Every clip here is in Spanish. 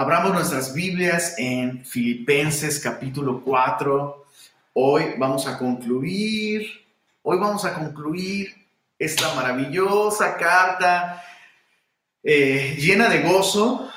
Abramos nuestras Biblias en Filipenses capítulo 4. Hoy vamos a concluir, hoy vamos a concluir esta maravillosa carta eh, llena de gozo.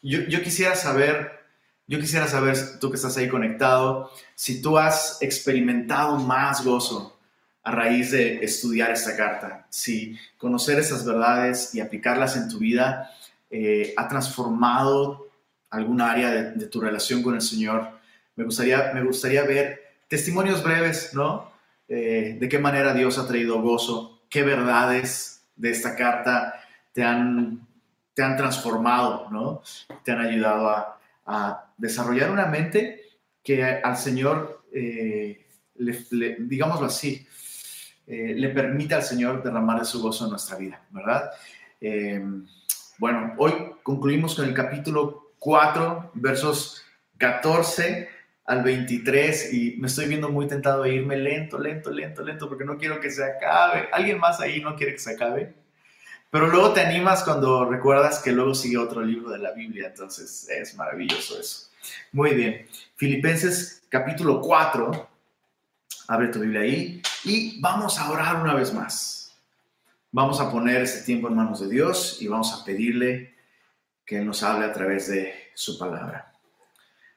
Yo, quisiera saber, yo quisiera saber, tú que estás ahí conectado, si tú has experimentado más gozo a raíz de estudiar esta carta, si conocer esas verdades y aplicarlas en tu vida eh, ha transformado algún área de, tu relación con el Señor. Me gustaría, me gustaría ver testimonios breves, ¿no? Eh, de qué manera Dios ha traído gozo, qué verdades de esta carta te han, te han transformado, ¿no? Te han ayudado a, desarrollar una mente que al Señor, eh, digámoslo así, eh, le permite al Señor derramar de su gozo en nuestra vida, ¿verdad? Eh, bueno, hoy concluimos con el capítulo 4, versos 14 al 23 y me estoy viendo muy tentado a irme lento, lento, lento, lento, porque no quiero que se acabe. ¿Alguien más ahí no quiere que se acabe? Pero luego te animas cuando recuerdas que luego sigue otro libro de la Biblia, entonces es maravilloso eso. Muy bien, Filipenses capítulo 4, Abre tu Biblia ahí y vamos a orar una vez más. Vamos a poner este tiempo en manos de Dios y vamos a pedirle que Él nos hable a través de su palabra.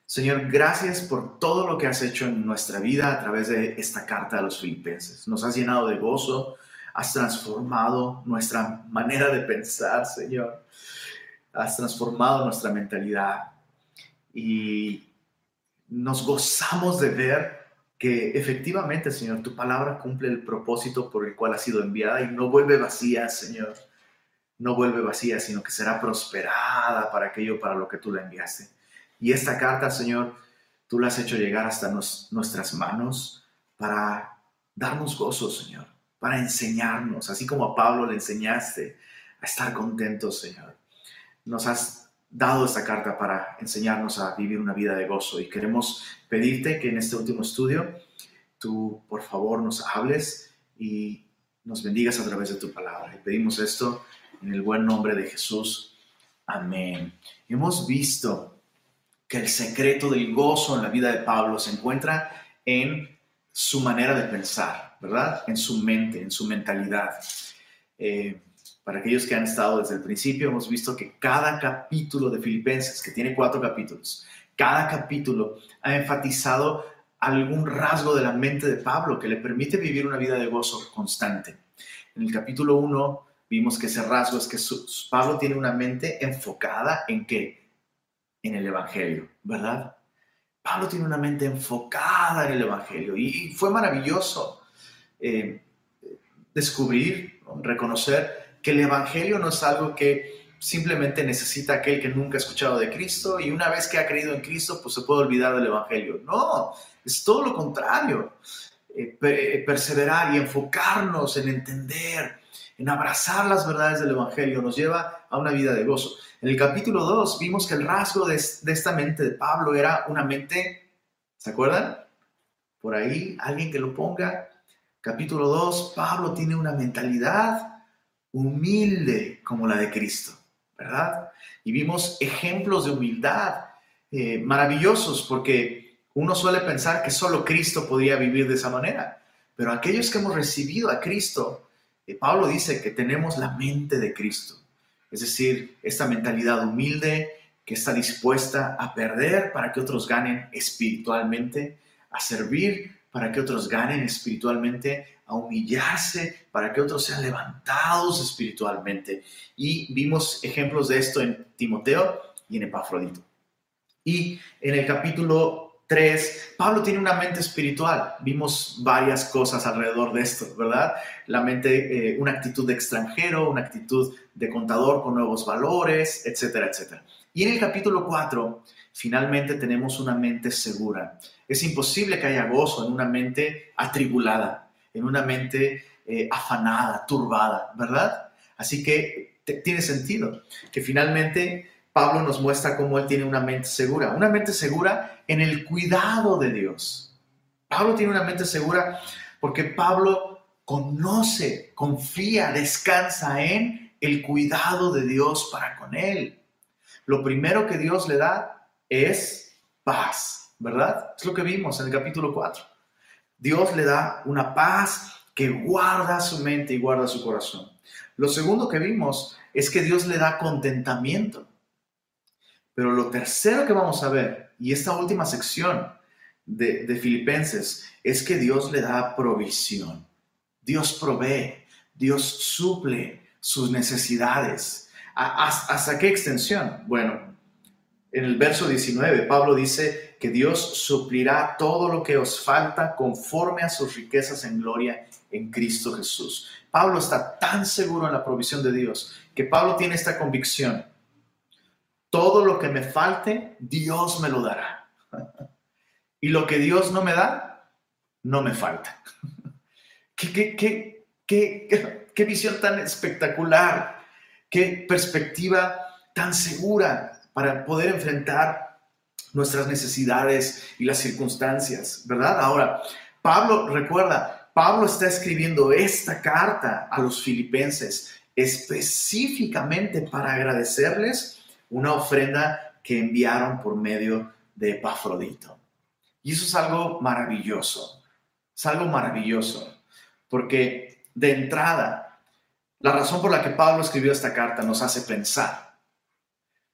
Señor, gracias por todo lo que has hecho en nuestra vida a través de esta carta a los filipenses. Nos has llenado de gozo, has transformado nuestra manera de pensar, Señor. Has transformado nuestra mentalidad y nos gozamos de ver que efectivamente, Señor, tu palabra cumple el propósito por el cual ha sido enviada y no vuelve vacía, Señor. No vuelve vacía, sino que será prosperada para aquello para lo que tú la enviaste. Y esta carta, Señor, tú la has hecho llegar hasta nuestras manos para darnos gozo, Señor, para enseñarnos, así como a Pablo le enseñaste a estar contentos, Señor. Nos has dado esta carta para enseñarnos a vivir una vida de gozo y queremos pedirte que en este último estudio tú por favor nos hables y nos bendigas a través de tu palabra. Y pedimos esto en el buen nombre de Jesús. Amén. Hemos visto que el secreto del gozo en la vida de Pablo se encuentra en su manera de pensar, ¿verdad? En su mente, en su mentalidad. Eh, para aquellos que han estado desde el principio, hemos visto que cada capítulo de Filipenses, que tiene cuatro capítulos, cada capítulo ha enfatizado algún rasgo de la mente de Pablo que le permite vivir una vida de gozo constante. En el capítulo 1 vimos que ese rasgo es que Pablo tiene una mente enfocada en qué? En el Evangelio, ¿verdad? Pablo tiene una mente enfocada en el Evangelio y fue maravilloso eh, descubrir, reconocer que el Evangelio no es algo que simplemente necesita aquel que nunca ha escuchado de Cristo y una vez que ha creído en Cristo, pues se puede olvidar del Evangelio. No, es todo lo contrario. Eh, eh, perseverar y enfocarnos en entender, en abrazar las verdades del Evangelio, nos lleva a una vida de gozo. En el capítulo 2 vimos que el rasgo de, esta mente de Pablo era una mente, ¿se acuerdan? Por ahí, alguien que lo ponga. Capítulo 2, Pablo tiene una mentalidad humilde como la de Cristo, ¿verdad? Y vimos ejemplos de humildad eh, maravillosos porque uno suele pensar que solo Cristo podía vivir de esa manera, pero aquellos que hemos recibido a Cristo, Pablo dice que tenemos la mente de Cristo, es decir, esta mentalidad humilde que está dispuesta a perder para que otros ganen espiritualmente, a servir para que otros ganen espiritualmente, a humillarse para que otros sean levantados espiritualmente. Y vimos ejemplos de esto en Timoteo y en Epafrodito. Y en el capítulo 3, Pablo tiene una mente espiritual. Vimos varias cosas alrededor de esto, ¿verdad? La mente, eh, una actitud de extranjero, una actitud de contador con nuevos valores, etcétera, etcétera. Y en el capítulo 4, finalmente tenemos una mente segura. Es imposible que haya gozo en una mente atribulada, en una mente eh, afanada, turbada, ¿verdad? Así que tiene sentido que finalmente Pablo nos muestra cómo él tiene una mente segura, una mente segura en el cuidado de Dios. Pablo tiene una mente segura porque Pablo conoce, confía, descansa en el cuidado de Dios para con él. lo primero que Dios le da es paz, ¿verdad? Es lo que vimos en el capítulo 4. Dios le da una paz que guarda su mente y guarda su corazón. Lo segundo que vimos es que Dios le da contentamiento. Pero lo tercero que vamos a ver, y esta última sección de, Filipenses, es que Dios le da provisión. Dios provee, Dios suple sus necesidades. ¿Hasta qué extensión? Bueno, en el verso 19, Pablo dice que Dios suplirá todo lo que os falta conforme a sus riquezas en gloria en Cristo Jesús. Pablo está tan seguro en la provisión de Dios que Pablo tiene esta convicción. Todo lo que me falte, Dios me lo dará. Y lo que Dios no me da, no me falta. ¿Qué, visión tan espectacular! ¡Qué perspectiva tan segura para poder enfrentar nuestras necesidades y las circunstancias, ¿verdad? Ahora, Pablo, recuerda, Pablo está escribiendo esta carta a los filipenses específicamente para agradecerles una ofrenda que enviaron por medio de Epafrodito. Y eso es algo maravilloso, es algo maravilloso, porque de entrada, la razón por la que Pablo escribió esta carta nos hace pensar.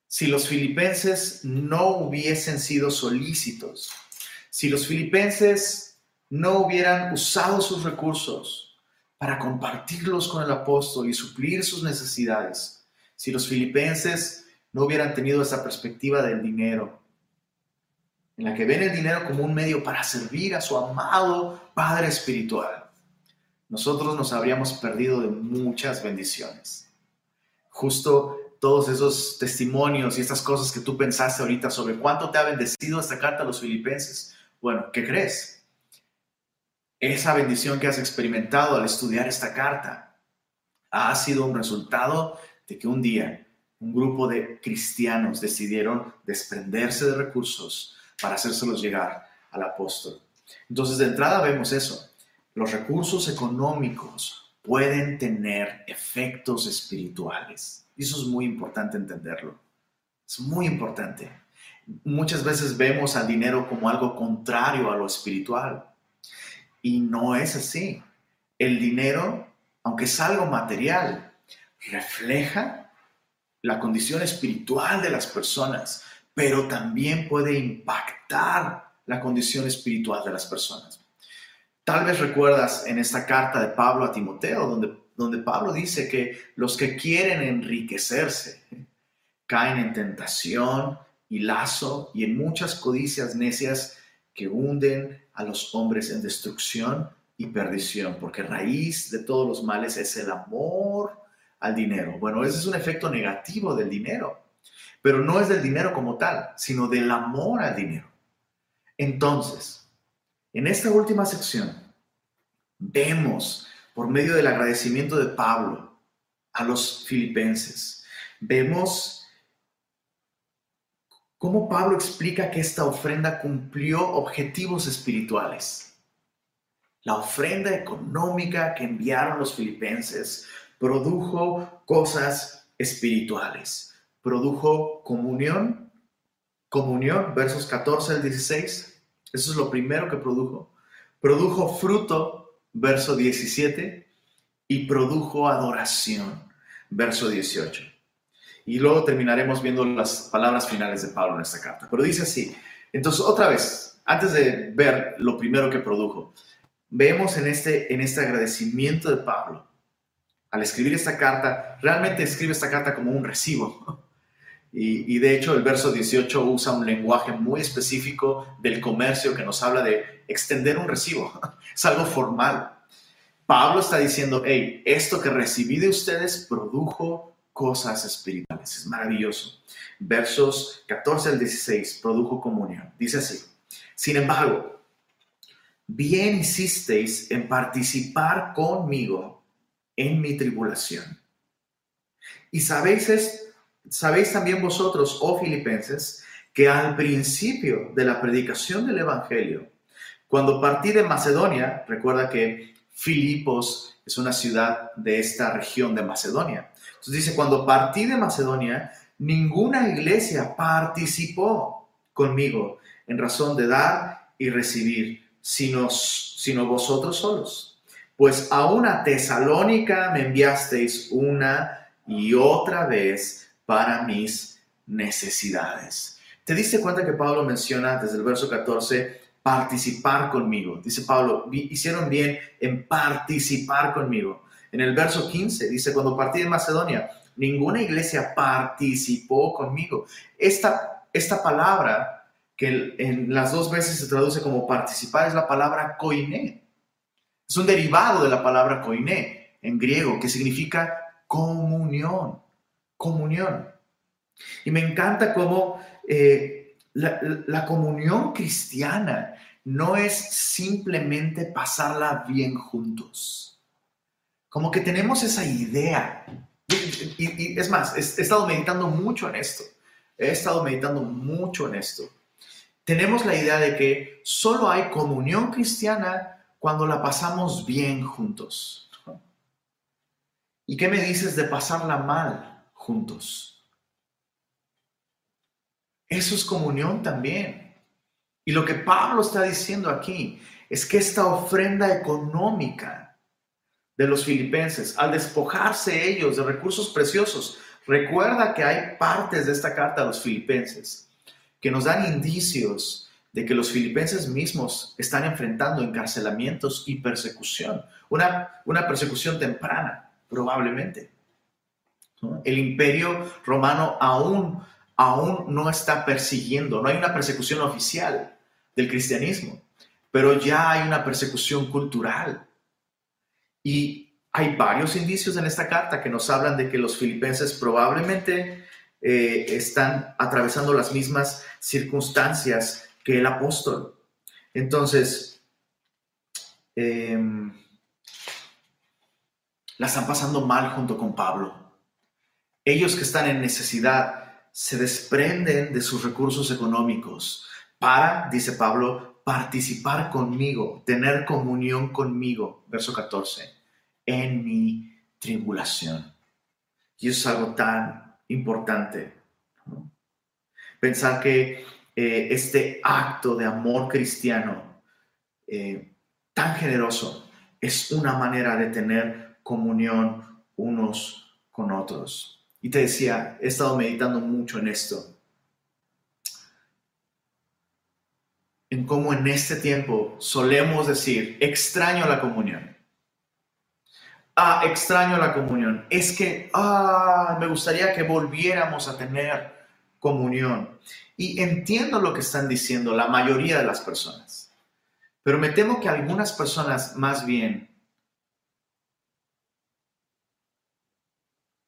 Si los filipenses no hubiesen sido solícitos, si los filipenses no hubieran usado sus recursos para compartirlos con el apóstol y suplir sus necesidades, si los filipenses no hubieran tenido esa perspectiva del dinero, en la que ven el dinero como un medio para servir a su amado Padre Espiritual, nosotros nos habríamos perdido de muchas bendiciones. Justo todos esos testimonios y estas cosas que tú pensaste ahorita sobre cuánto te ha bendecido esta carta a los filipenses. Bueno, ¿qué crees? Esa bendición que has experimentado al estudiar esta carta ha sido un resultado de que un día un grupo de cristianos decidieron desprenderse de recursos para hacérselos llegar al apóstol. Entonces, de entrada vemos eso. Los recursos económicos pueden tener efectos espirituales. Y eso es muy importante entenderlo. Es muy importante. Muchas veces vemos al dinero como algo contrario a lo espiritual. Y no es así. El dinero, aunque es algo material, refleja la condición espiritual de las personas, pero también puede impactar la condición espiritual de las personas. Tal vez recuerdas en esta carta de Pablo a Timoteo, donde, donde Pablo dice que los que quieren enriquecerse caen en tentación y lazo y en muchas codicias necias que hunden a los hombres en destrucción y perdición, porque raíz de todos los males es el amor al dinero. Bueno, ese es un efecto negativo del dinero, pero no es del dinero como tal, sino del amor al dinero. Entonces, en esta última sección vemos, por medio del agradecimiento de Pablo a los filipenses, vemos cómo Pablo explica que esta ofrenda cumplió objetivos espirituales. La ofrenda económica que enviaron los filipenses produjo cosas espirituales, produjo comunión, comunión, versos 14 al 16, eso es lo primero que produjo. Produjo fruto, verso 17, y produjo adoración, verso 18. Y luego terminaremos viendo las palabras finales de Pablo en esta carta. Pero dice así. Entonces, otra vez, antes de ver lo primero que produjo, vemos en este, en este agradecimiento de Pablo, al escribir esta carta, realmente escribe esta carta como un recibo. Y, de hecho el verso 18 usa un lenguaje muy específico del comercio que nos habla de extender un recibo. Es algo formal. Pablo está diciendo, hey, esto que recibí de ustedes produjo cosas espirituales. Es maravilloso. Versos 14 al 16, produjo comunión. Dice así, sin embargo, bien hicisteis en participar conmigo en mi tribulación. Y sabéis Sabéis también vosotros, oh filipenses, que al principio de la predicación del Evangelio, cuando partí de Macedonia, recuerda que Filipos es una ciudad de esta región de Macedonia. Entonces dice, cuando partí de Macedonia, ninguna iglesia participó conmigo en razón de dar y recibir, sino vosotros solos. Pues a una tesalónica me enviasteis una y otra vez para mis necesidades. ¿Te diste cuenta que Pablo menciona desde el verso 14 participar conmigo? Dice Pablo, hicieron bien en participar conmigo. En el verso 15 dice, cuando partí de Macedonia, ninguna iglesia participó conmigo. Esta, esta palabra, que en las dos veces se traduce como participar, es la palabra koiné. Es un derivado de la palabra koiné en griego, que significa comunión, comunión. Y me encanta cómo eh, la, comunión cristiana no es simplemente pasarla bien juntos. Como que tenemos esa idea. Y, es más, he, estado meditando mucho en esto. He estado meditando mucho en esto. Tenemos la idea de que solo hay comunión cristiana cuando la pasamos bien juntos. ¿Y qué me dices de pasarla mal juntos? Eso es comunión también. Y lo que Pablo está diciendo aquí es que esta ofrenda económica de los filipenses, al despojarse ellos de recursos preciosos, recuerda que hay partes de esta carta a los filipenses que nos dan indicios de que los filipenses mismos están enfrentando encarcelamientos y persecución, una, una persecución temprana, probablemente. El imperio romano aún aún no está persiguiendo, no hay una persecución oficial del cristianismo, pero ya hay una persecución cultural. Y hay varios indicios en esta carta que nos hablan de que los filipenses probablemente eh, están atravesando las mismas circunstancias que el apóstol. Entonces, em, la están pasando mal junto con Pablo. Ellos que están en necesidad se desprenden de sus recursos económicos para, dice Pablo, participar conmigo, tener comunión conmigo, verso 14, en mi tribulación. Y eso es algo tan importante. Pensar que eh, este acto de amor cristiano eh, tan generoso es una manera de tener comunión unos con otros. Y te decía, he estado meditando mucho en esto. En cómo en este tiempo solemos decir, extraño la comunión. Ah, extraño la comunión. Es que, ah, me gustaría que volviéramos a tener comunión. Y entiendo lo que están diciendo la mayoría de las personas. Pero me temo que algunas personas más bien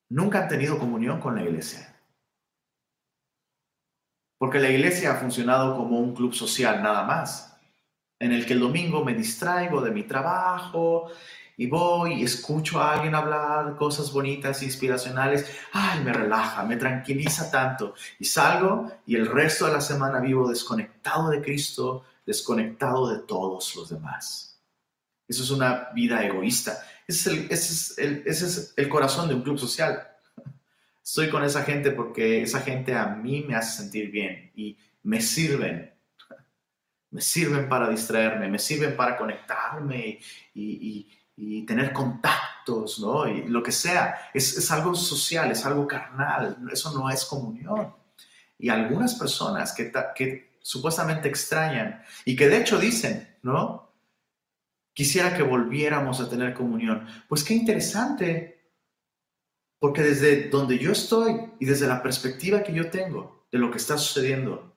nunca han tenido comunión con la iglesia. Porque la iglesia ha funcionado como un club social nada más, en el que el domingo me distraigo de mi trabajo y voy y escucho a alguien hablar cosas bonitas, inspiracionales. Ay, me relaja, me tranquiliza tanto. Y salgo y el resto de la semana vivo desconectado de Cristo, desconectado de todos los demás. Eso es una vida egoísta. Ese es, el, ese, es el, corazón de un club social. Estoy con esa gente porque esa gente a mí me hace sentir bien y me sirven. Me sirven para distraerme, me sirven para conectarme y, tener contactos, ¿no? Y lo que sea. Es, es algo social, es algo carnal. Eso no es comunión. Y algunas personas que, que supuestamente extrañan y que de hecho dicen, ¿no? quisiera que volviéramos a tener comunión. Pues qué interesante, porque desde donde yo estoy y desde la perspectiva que yo tengo de lo que está sucediendo,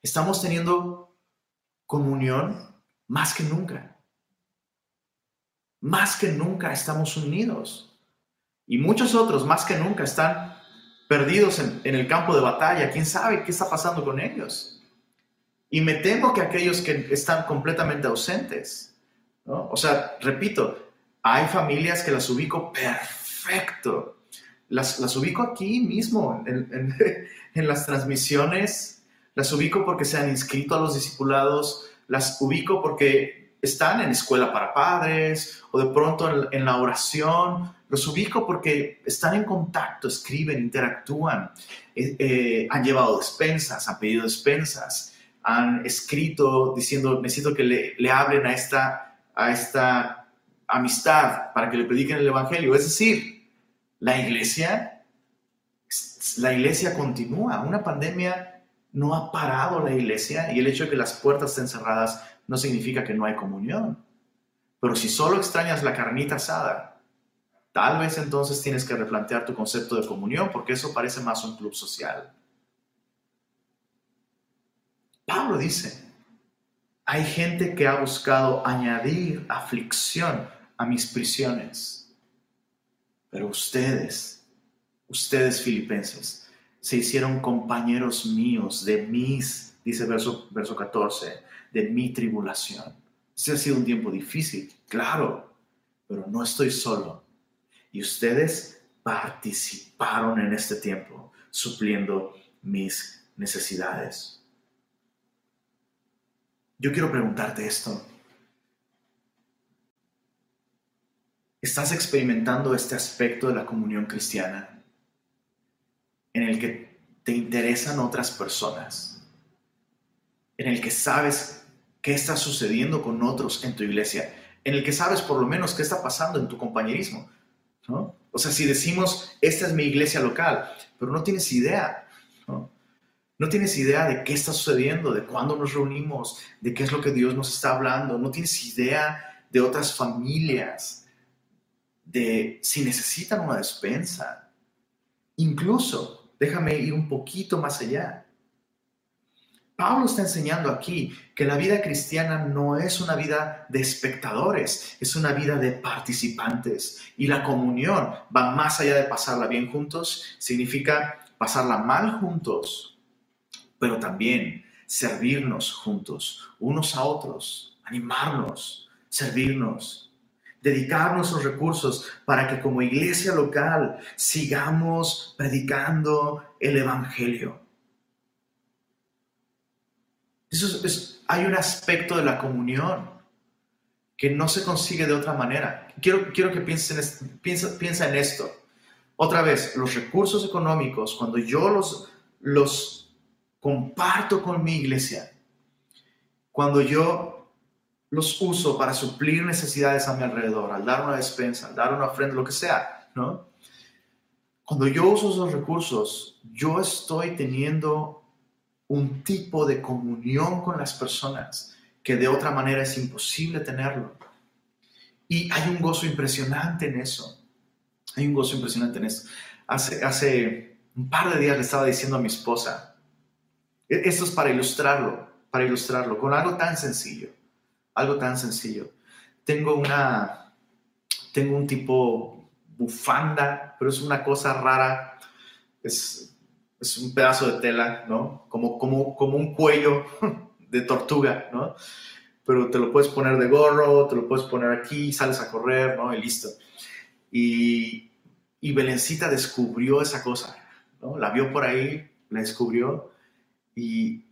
estamos teniendo comunión más que nunca. Más que nunca estamos unidos. Y muchos otros, más que nunca, están perdidos en, el campo de batalla. ¿Quién sabe qué está pasando con ellos? Y me temo que aquellos que están completamente ausentes, ¿no? O sea, repito, hay familias que las ubico perfecto. Las, las ubico aquí mismo, en, en, las transmisiones, las ubico porque se han inscrito a los discipulados, las ubico porque están en escuela para padres o de pronto en, la oración. Los ubico porque están en contacto, escriben, interactúan, eh, eh, han llevado despensas, han pedido despensas, han escrito diciendo, necesito que le, le hablen a esta, a esta amistad para que le prediquen el Evangelio. Es decir, la iglesia, la iglesia continúa. Una pandemia no ha parado la iglesia y el hecho de que las puertas estén cerradas no significa que no hay comunión. Pero si solo extrañas la carnita asada, tal vez entonces tienes que replantear tu concepto de comunión porque eso parece más un club social. Pablo dice, hay gente que ha buscado añadir aflicción a mis prisiones, pero ustedes, ustedes filipenses, se hicieron compañeros míos de mis, dice verso, verso 14, de mi tribulación. Este ha sido un tiempo difícil, claro, pero no estoy solo. Y ustedes participaron en este tiempo, supliendo mis necesidades. Yo quiero preguntarte esto. ¿Estás experimentando este aspecto de la comunión cristiana en el que te interesan otras personas? En el que sabes qué está sucediendo con otros en tu iglesia, en el que sabes por lo menos qué está pasando en tu compañerismo. ¿no? O sea, si decimos, esta es mi iglesia local, pero no tienes idea, ¿no? No tienes idea de qué está sucediendo, de cuándo nos reunimos, de qué es lo que Dios nos está hablando, no tienes idea de otras familias, de si necesitan una despensa. Incluso, déjame ir un poquito más allá. Pablo está enseñando aquí que la vida cristiana no es una vida de espectadores, es una vida de participantes. Y la comunión va más allá de pasarla bien juntos, significa pasarla mal juntos, pero también servirnos juntos, unos a otros, animarnos, servirnos, dedicar nuestros recursos para que como iglesia local sigamos predicando el Evangelio eso es, hay un aspecto de la comunión que no se consigue de otra manera. Quiero, quiero que pienses en, piensa, piensa en esto. Otra vez, los recursos económicos, cuando yo los, los comparto con mi iglesia, cuando yo los uso para suplir necesidades a mi alrededor, al dar una despensa, al dar una ofrenda, lo que sea, ¿no? Cuando yo uso esos recursos, yo estoy teniendo un tipo de comunión con las personas que de otra manera es imposible tenerlo. Y hay un gozo impresionante en eso. Hay un gozo impresionante en eso. Hace, hace un par de días le estaba diciendo a mi esposa, e, esto es para ilustrarlo, para ilustrarlo, con algo tan sencillo, algo tan sencillo. Tengo una, tengo un tipo bufanda, pero es una cosa rara, es es un pedazo de tela, ¿no? Como, como, como un cuello de tortuga, ¿no? Pero te lo puedes poner de gorro, te lo puedes poner aquí, sales a correr, ¿no? Y listo. Y, y Belencita descubrió esa cosa, ¿no? La vio por ahí, la descubrió y,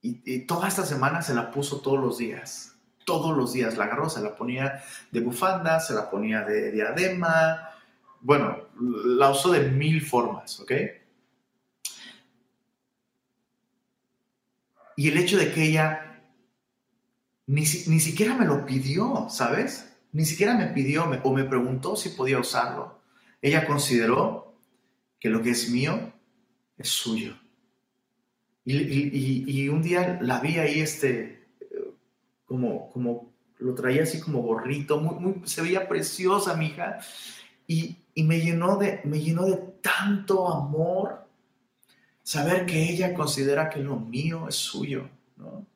y, toda esta semana se la puso todos los días. Todos los días la agarró, se la ponía de bufanda, se la ponía de diadema. Bueno, la usó de mil formas, ¿ok? Y el hecho de que ella ni, siquiera me lo pidió, ¿sabes? Ni siquiera me pidió o me preguntó si podía usarlo. Ella consideró que lo que es mío es suyo. Y, un día la vi ahí, este, como, como lo traía así como gorrito, muy, se veía preciosa mi y, y, me, llenó de, me llenó de tanto amor saber que ella considera que lo mío es suyo, ¿no?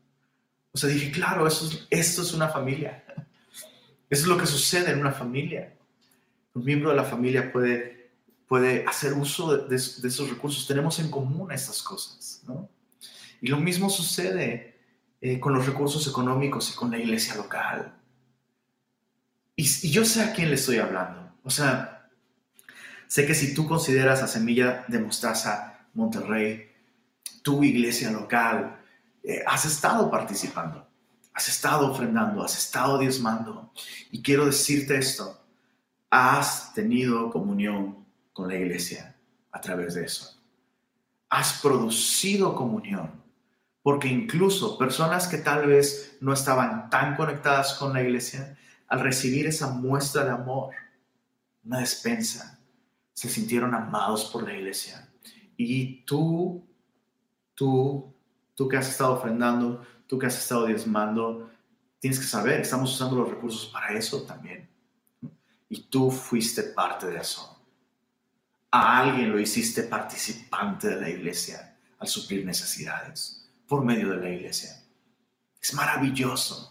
O sea, dije, claro, eso esto es una familia. Eso es lo que sucede en una familia. Un miembro de la familia puede, puede hacer uso de, esos recursos. Tenemos en común estas cosas, ¿no? Y lo mismo sucede eh, con los recursos económicos y con la iglesia local. Y, y yo sé a quién le estoy hablando. O sea, sé que si tú consideras a Semilla de Mostaza Monterrey, tu iglesia local, eh, has estado participando. has estado ofrendando, has estado diezmando. Y quiero decirte esto, has tenido comunión con la iglesia a través de eso. Has producido comunión, porque incluso personas que tal vez no estaban tan conectadas con la iglesia, al recibir esa muestra de amor, una despensa, se sintieron amados por la iglesia. Y tú, tú, tú que has estado ofrendando, tú que has estado diezmando, tienes que saber, estamos usando los recursos para eso también. Y tú fuiste parte de eso. A alguien lo hiciste participante de la iglesia al suplir necesidades por medio de la iglesia. Es maravilloso,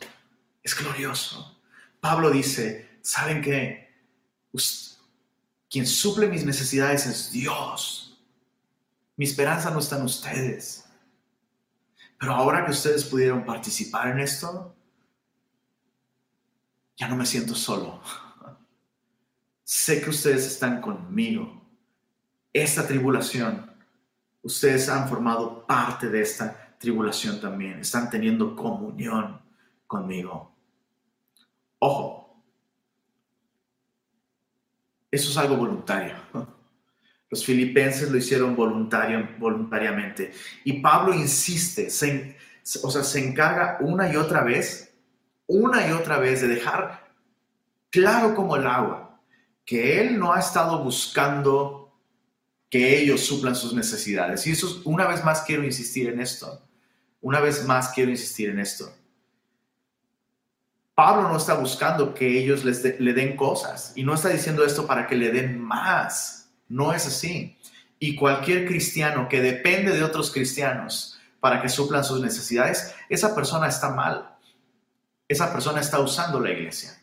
es glorioso. Pablo dice, ¿saben qué? Quien suple mis necesidades es Dios. Mi esperanza no está en ustedes. Pero ahora que ustedes pudieron participar en esto, ya no me siento solo. Sé que ustedes están conmigo. Esta tribulación, ustedes han formado parte de esta tribulación también. Están teniendo comunión conmigo. Ojo, eso es algo voluntario. Los filipenses lo hicieron voluntariamente. Y Pablo insiste, o sea, se encarga una y otra vez, una y otra vez de dejar claro como el agua, que él no ha estado buscando que ellos suplan sus necesidades. Y eso, una vez más quiero insistir en esto. Una vez más quiero insistir en esto. Pablo no está buscando que ellos les le den cosas y no está diciendo esto para que le den más. No es así. Y cualquier cristiano que depende de otros cristianos para que suplan sus necesidades, esa persona está mal. Esa persona está usando la iglesia.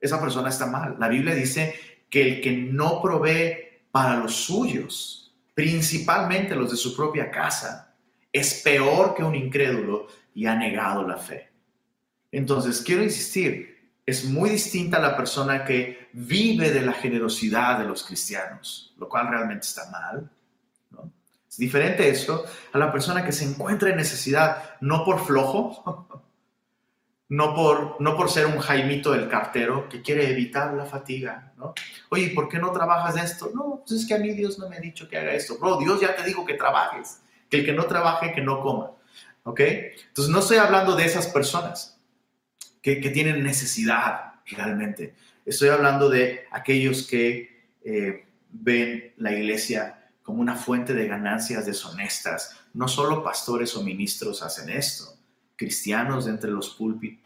Esa persona está mal. La Biblia dice que el que no provee para los suyos, principalmente los de su propia casa, es peor que un incrédulo y ha negado la fe. Entonces, quiero insistir, es muy distinta a la persona que vive de la generosidad de los cristianos, lo cual realmente está mal. Es diferente eso a la persona que se encuentra en necesidad, no por flojo, no por, no por ser un jaimito del cartero que quiere evitar la fatiga. ¿no? Oye, ¿por qué no trabajas esto? No, pues es que a mí Dios no me ha dicho que haga esto. Bro, Dios ya te dijo que trabajes, que el que no trabaje, que no coma. ¿Ok? Entonces no estoy hablando de esas personas que, tienen necesidad realmente. Estoy hablando de aquellos que eh, ven la iglesia como una fuente de ganancias deshonestas. No solo pastores o ministros hacen esto, cristianos de entre los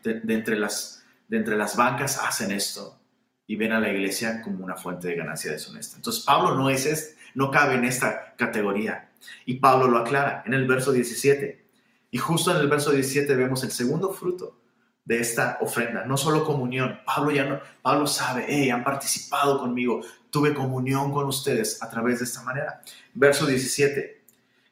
de, entre las, de entre las bancas hacen esto y ven a la iglesia como una fuente de ganancia deshonesta. Entonces Pablo no es no cabe en esta categoría y Pablo lo aclara en el verso 17. Y justo en el verso 17 vemos el segundo fruto de esta ofrenda, no solo comunión. Pablo ya no, Pablo sabe, hey, han participado conmigo, tuve comunión con ustedes a través de esta manera. Verso 17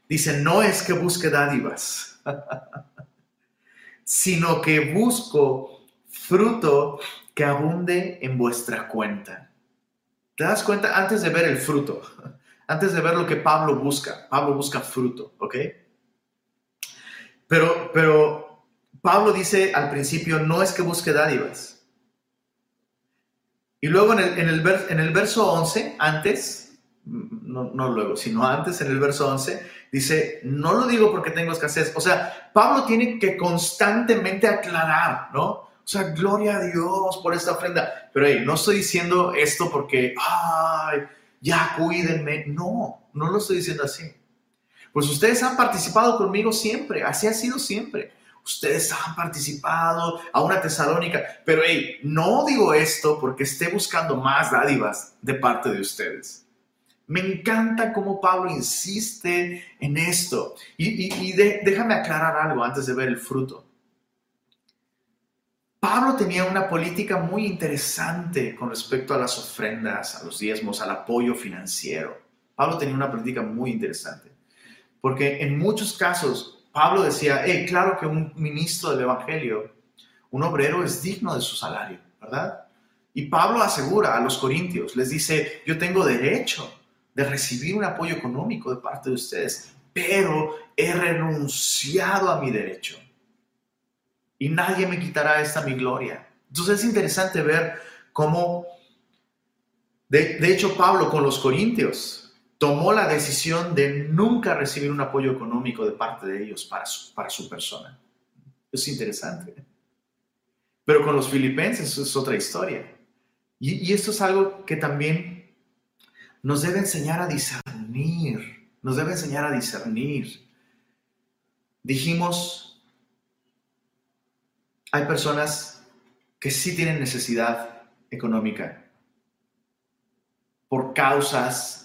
dice, no es que busque dádivas, sino que busco fruto que abunde en vuestra cuenta. ¿Te das cuenta? Antes de ver el fruto, antes de ver lo que Pablo busca, Pablo busca fruto, ¿ok? Pero, pero Pablo dice al principio, no es que busque dádivas. Y luego en el, en el, verso 11, antes, no, no, luego, sino antes en el verso 11, dice, no lo digo porque tengo escasez. O sea, Pablo tiene que constantemente aclarar, ¿no? O sea, gloria a Dios por esta ofrenda. Pero hey, no estoy diciendo esto porque, ay, ya cuídenme. No, no lo estoy diciendo así. Pues ustedes han participado conmigo siempre, así ha sido siempre ustedes han participado a una tesalónica, pero hey, no digo esto porque esté buscando más dádivas de parte de ustedes. Me encanta cómo Pablo insiste en esto. Y, déjame aclarar algo antes de ver el fruto. Pablo tenía una política muy interesante con respecto a las ofrendas, a los diezmos, al apoyo financiero. Pablo tenía una política muy interesante. Porque en muchos casos Pablo decía, hey, claro que un ministro del Evangelio, un obrero es digno de su salario, ¿verdad? Y Pablo asegura a los corintios, les dice, yo tengo derecho de recibir un apoyo económico de parte de ustedes, pero he renunciado a mi derecho. y nadie me quitará esta mi gloria. Entonces es interesante ver cómo, de, hecho, Pablo con los Corintios tomó la decisión de nunca recibir un apoyo económico de parte de ellos para su, para su persona. Es interesante. Pero con los filipenses es otra historia. Y, y esto es algo que también nos debe enseñar a discernir, nos debe enseñar a discernir. Dijimos, hay personas que sí tienen necesidad económica por causas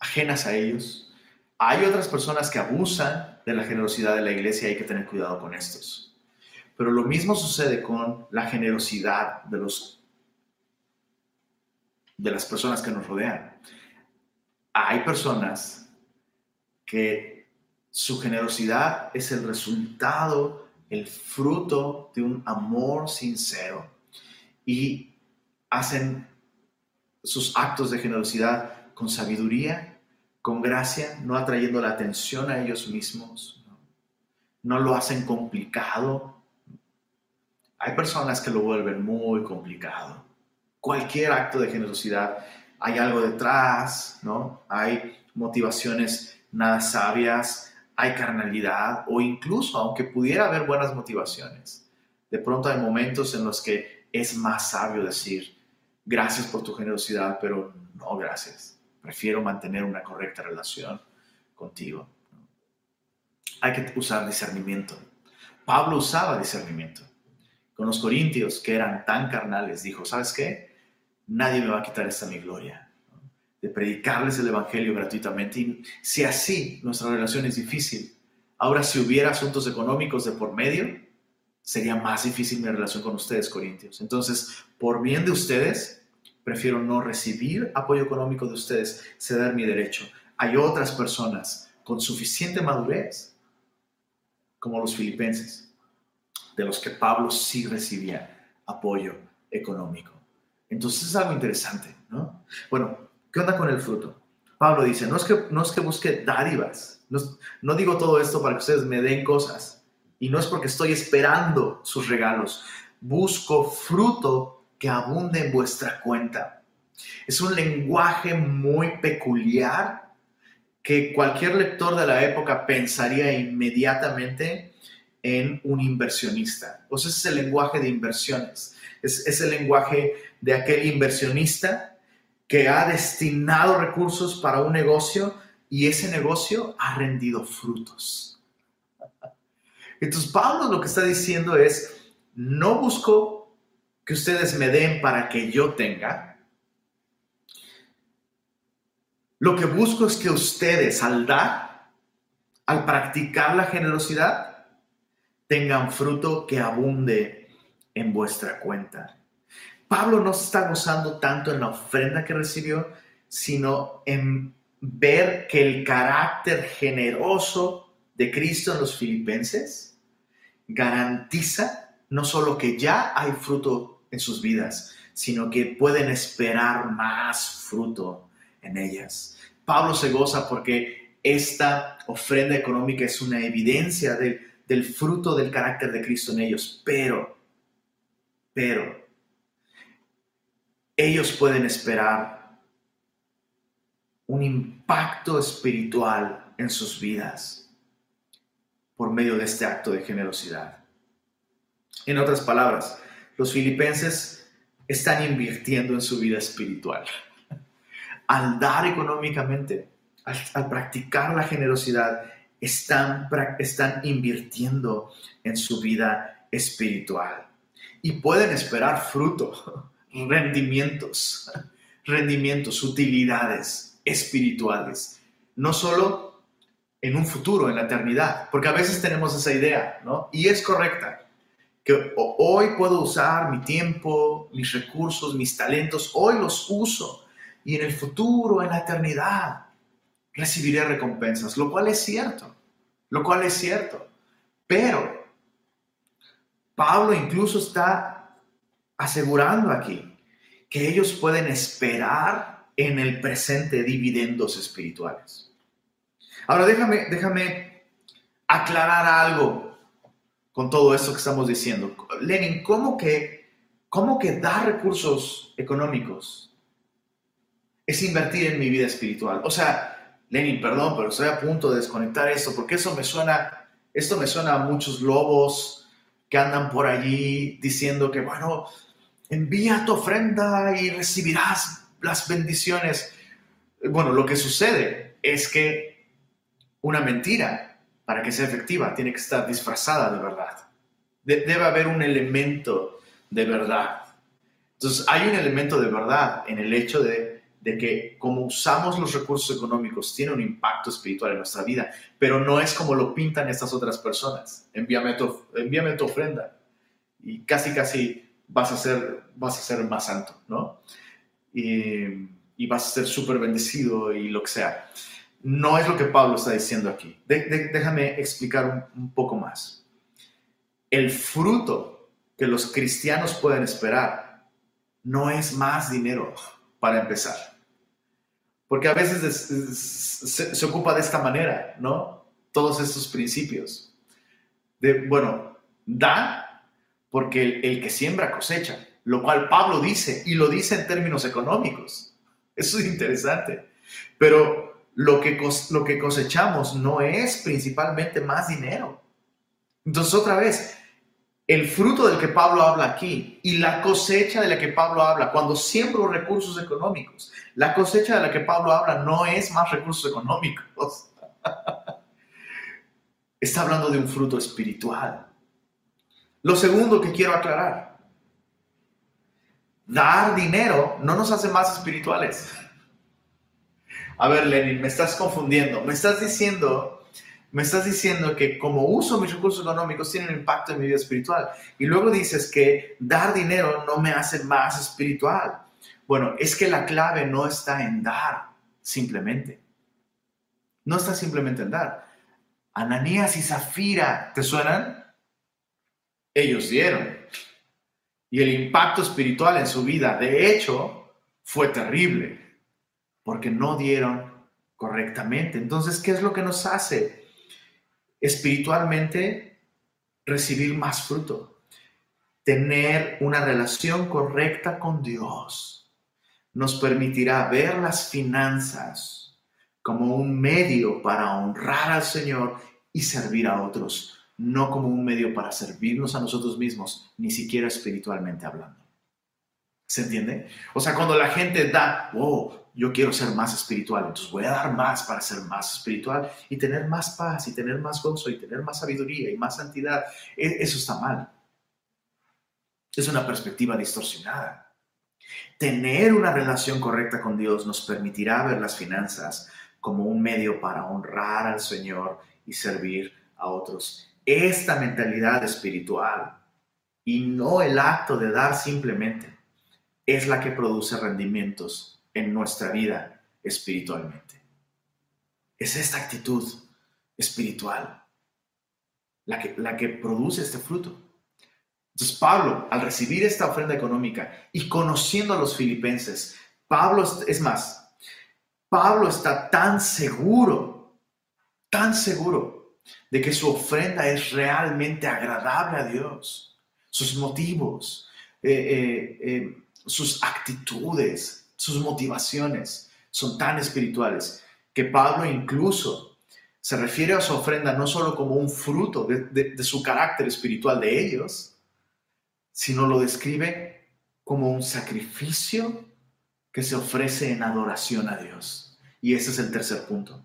ajenas a ellos. Hay otras personas que abusan de la generosidad de la iglesia y hay que tener cuidado con estos. Pero lo mismo sucede con la generosidad de, los, de las personas que nos rodean. Hay personas que su generosidad es el resultado, el fruto de un amor sincero y hacen sus actos de generosidad con sabiduría, con gracia, no atrayendo la atención a ellos mismos. No, lo hacen complicado. Hay personas que lo vuelven muy complicado. Cualquier acto de generosidad hay algo detrás, ¿no? Hay motivaciones nada sabias, hay carnalidad o incluso, aunque pudiera haber buenas motivaciones, de pronto hay momentos en los que es más sabio decir, gracias por tu generosidad, pero no gracias. Prefiero mantener una correcta relación contigo. Hay que usar discernimiento. Pablo usaba discernimiento. Con los corintios que eran tan carnales, dijo, ¿sabes qué? Nadie me va a quitar esta mi gloria de predicarles el Evangelio gratuitamente. Y si así nuestra relación es difícil, ahora si hubiera asuntos económicos de por medio, sería más difícil mi relación con ustedes, Corintios. Entonces, por bien de ustedes, prefiero no recibir apoyo económico de ustedes, ceder mi derecho. Hay otras personas con suficiente madurez, como los filipenses, de los que Pablo sí recibía apoyo económico. Entonces es algo interesante, ¿no? Bueno, ¿Qué onda con el fruto? Pablo dice, no es que, no es que busque dádivas, no, no digo todo esto para que ustedes me den cosas, y no es porque estoy esperando sus regalos, busco fruto que abunde en vuestra cuenta. Es un lenguaje muy peculiar que cualquier lector de la época pensaría inmediatamente en un inversionista. O sea, es el lenguaje de inversiones. Es, es el lenguaje de aquel inversionista que ha destinado recursos para un negocio y ese negocio ha rendido frutos. Entonces Pablo lo que está diciendo es, no busco que ustedes me den para que yo tenga. Lo que busco es que ustedes al dar, al practicar la generosidad, tengan fruto que abunde en vuestra cuenta. Pablo no está gozando tanto en la ofrenda que recibió, sino en ver que el carácter generoso de Cristo en los filipenses garantiza no solo que ya hay fruto en sus vidas, sino que pueden esperar más fruto en ellas. Pablo se goza porque esta ofrenda económica es una evidencia del fruto del carácter de Cristo en ellos, pero, pero, ellos pueden esperar un impacto espiritual en sus vidas por medio de este acto de generosidad. En otras palabras, los filipenses están invirtiendo en su vida espiritual. Al dar económicamente, al, practicar la generosidad, están, están invirtiendo en su vida espiritual y pueden esperar fruto rendimientos, rendimientos, utilidades espirituales, no solo en un futuro, en la eternidad, porque a veces tenemos esa idea, ¿no? Y es correcta, que hoy puedo usar mi tiempo, mis recursos, mis talentos, hoy los uso y en el futuro, en la eternidad, recibiré recompensas, lo cual es cierto, lo cual es cierto, pero Pablo incluso está asegurando aquí que ellos pueden esperar en el presente dividendos espirituales. Ahora déjame, déjame aclarar algo con todo esto que estamos diciendo? Lenin, ¿cómo que, cómo que dar recursos económicos es invertir en mi vida espiritual? O sea, Lenin, perdón, pero estoy a punto de desconectar esto porque eso me suena, esto me suena a muchos lobos que andan por allí diciendo que, bueno, envía tu ofrenda y recibirás las bendiciones. Bueno, lo que sucede es que una mentira, para que sea efectiva, tiene que estar disfrazada de verdad. debe haber un elemento de verdad. Entonces, hay un elemento de verdad en el hecho de, de que como usamos los recursos económicos tiene un impacto espiritual en nuestra vida, pero no es como lo pintan estas otras personas. Envíame tu, envíame tu ofrenda y casi, casi vas a ser, vas a ser más santo, ¿no? Y, vas a ser súper bendecido y lo que sea. No es lo que Pablo está diciendo aquí. déjame explicar un, poco más. El fruto que los cristianos pueden esperar no es más dinero para empezar. Porque a veces se, ocupa de esta manera, ¿no? Todos estos principios. Bueno, da porque el, que siembra cosecha, lo cual Pablo dice, y lo dice en términos económicos. Eso es interesante. Pero lo que, lo que cosechamos no es principalmente más dinero. Entonces, otra vez, el fruto del que Pablo habla aquí y la cosecha de la que Pablo habla, cuando siembro recursos económicos, la cosecha de la que Pablo habla no es más recursos económicos. Está hablando de un fruto espiritual. Lo segundo que quiero aclarar, dar dinero no nos hace más espirituales. A ver, Lenin, me estás confundiendo. Me estás diciendo, me estás diciendo que como uso mis recursos económicos tienen impacto en mi vida espiritual. Y luego dices que dar dinero no me hace más espiritual. Bueno, es que la clave no está en dar, simplemente. No está simplemente en dar. Ananías y Zafira, ¿te suenan? ellos dieron. Y el impacto espiritual en su vida, de hecho, fue terrible, porque no dieron correctamente. Entonces, ¿qué es lo que nos hace espiritualmente recibir más fruto? Tener una relación correcta con Dios nos permitirá ver las finanzas como un medio para honrar al Señor y servir a otros no como un medio para servirnos a nosotros mismos, ni siquiera espiritualmente hablando. ¿Se entiende? O sea, cuando la gente da, oh, yo quiero ser más espiritual, entonces voy a dar más para ser más espiritual y tener más paz y tener más gozo y tener más sabiduría y más santidad, e, eso está mal. Es una perspectiva distorsionada. Tener una relación correcta con Dios nos permitirá ver las finanzas como un medio para honrar al Señor y servir a otros esta mentalidad espiritual y no el acto de dar simplemente es la que produce rendimientos en nuestra vida espiritualmente. Es esta actitud espiritual la que, la que produce este fruto. Entonces Pablo, al recibir esta ofrenda económica y conociendo a los filipenses, Pablo, es más, Pablo está tan seguro, tan seguro de que su ofrenda es realmente agradable a Dios, sus motivos, eh, eh, eh, sus actitudes, sus motivaciones son tan espirituales que Pablo incluso se refiere a su ofrenda no solo como un fruto de su carácter espiritual de ellos, sino lo describe como un sacrificio que se ofrece en adoración a Dios. Y ese es el tercer punto.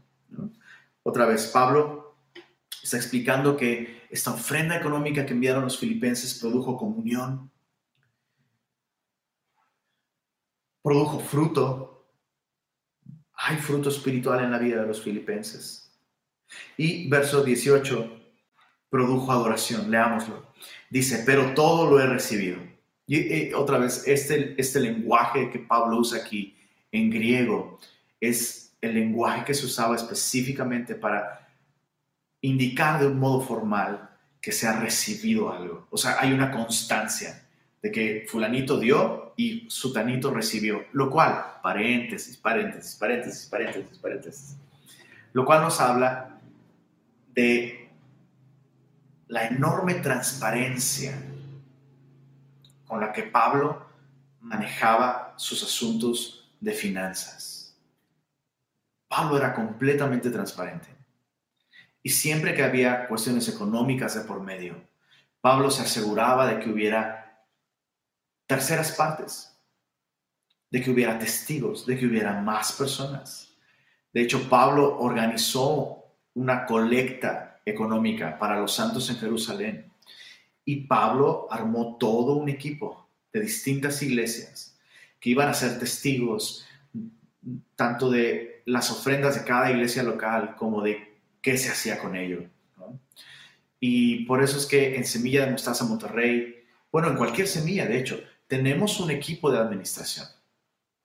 Otra vez, Pablo está explicando que esta ofrenda económica que enviaron los filipenses produjo comunión, produjo fruto. Hay fruto espiritual en la vida de los filipenses. Y verso 18, produjo adoración. Leámoslo. Dice, pero todo lo he recibido. Y otra vez, este, este lenguaje que Pablo usa aquí en griego es el lenguaje que se usaba específicamente para indicar de un modo formal que se ha recibido algo. O sea, hay una constancia de que fulanito dio y sutanito recibió, lo cual, paréntesis, paréntesis, paréntesis, paréntesis, paréntesis, lo cual nos habla de la enorme transparencia con la que Pablo manejaba sus asuntos de finanzas. Pablo era completamente transparente. Y siempre que había cuestiones económicas de por medio, Pablo se aseguraba de que hubiera terceras partes, de que hubiera testigos, de que hubiera más personas. De hecho, Pablo organizó una colecta económica para los santos en Jerusalén y Pablo armó todo un equipo de distintas iglesias que iban a ser testigos tanto de las ofrendas de cada iglesia local como de qué se hacía con ello. Y por eso es que en Semilla de Mostaza Monterrey, bueno, en cualquier semilla, de hecho, tenemos un equipo de administración.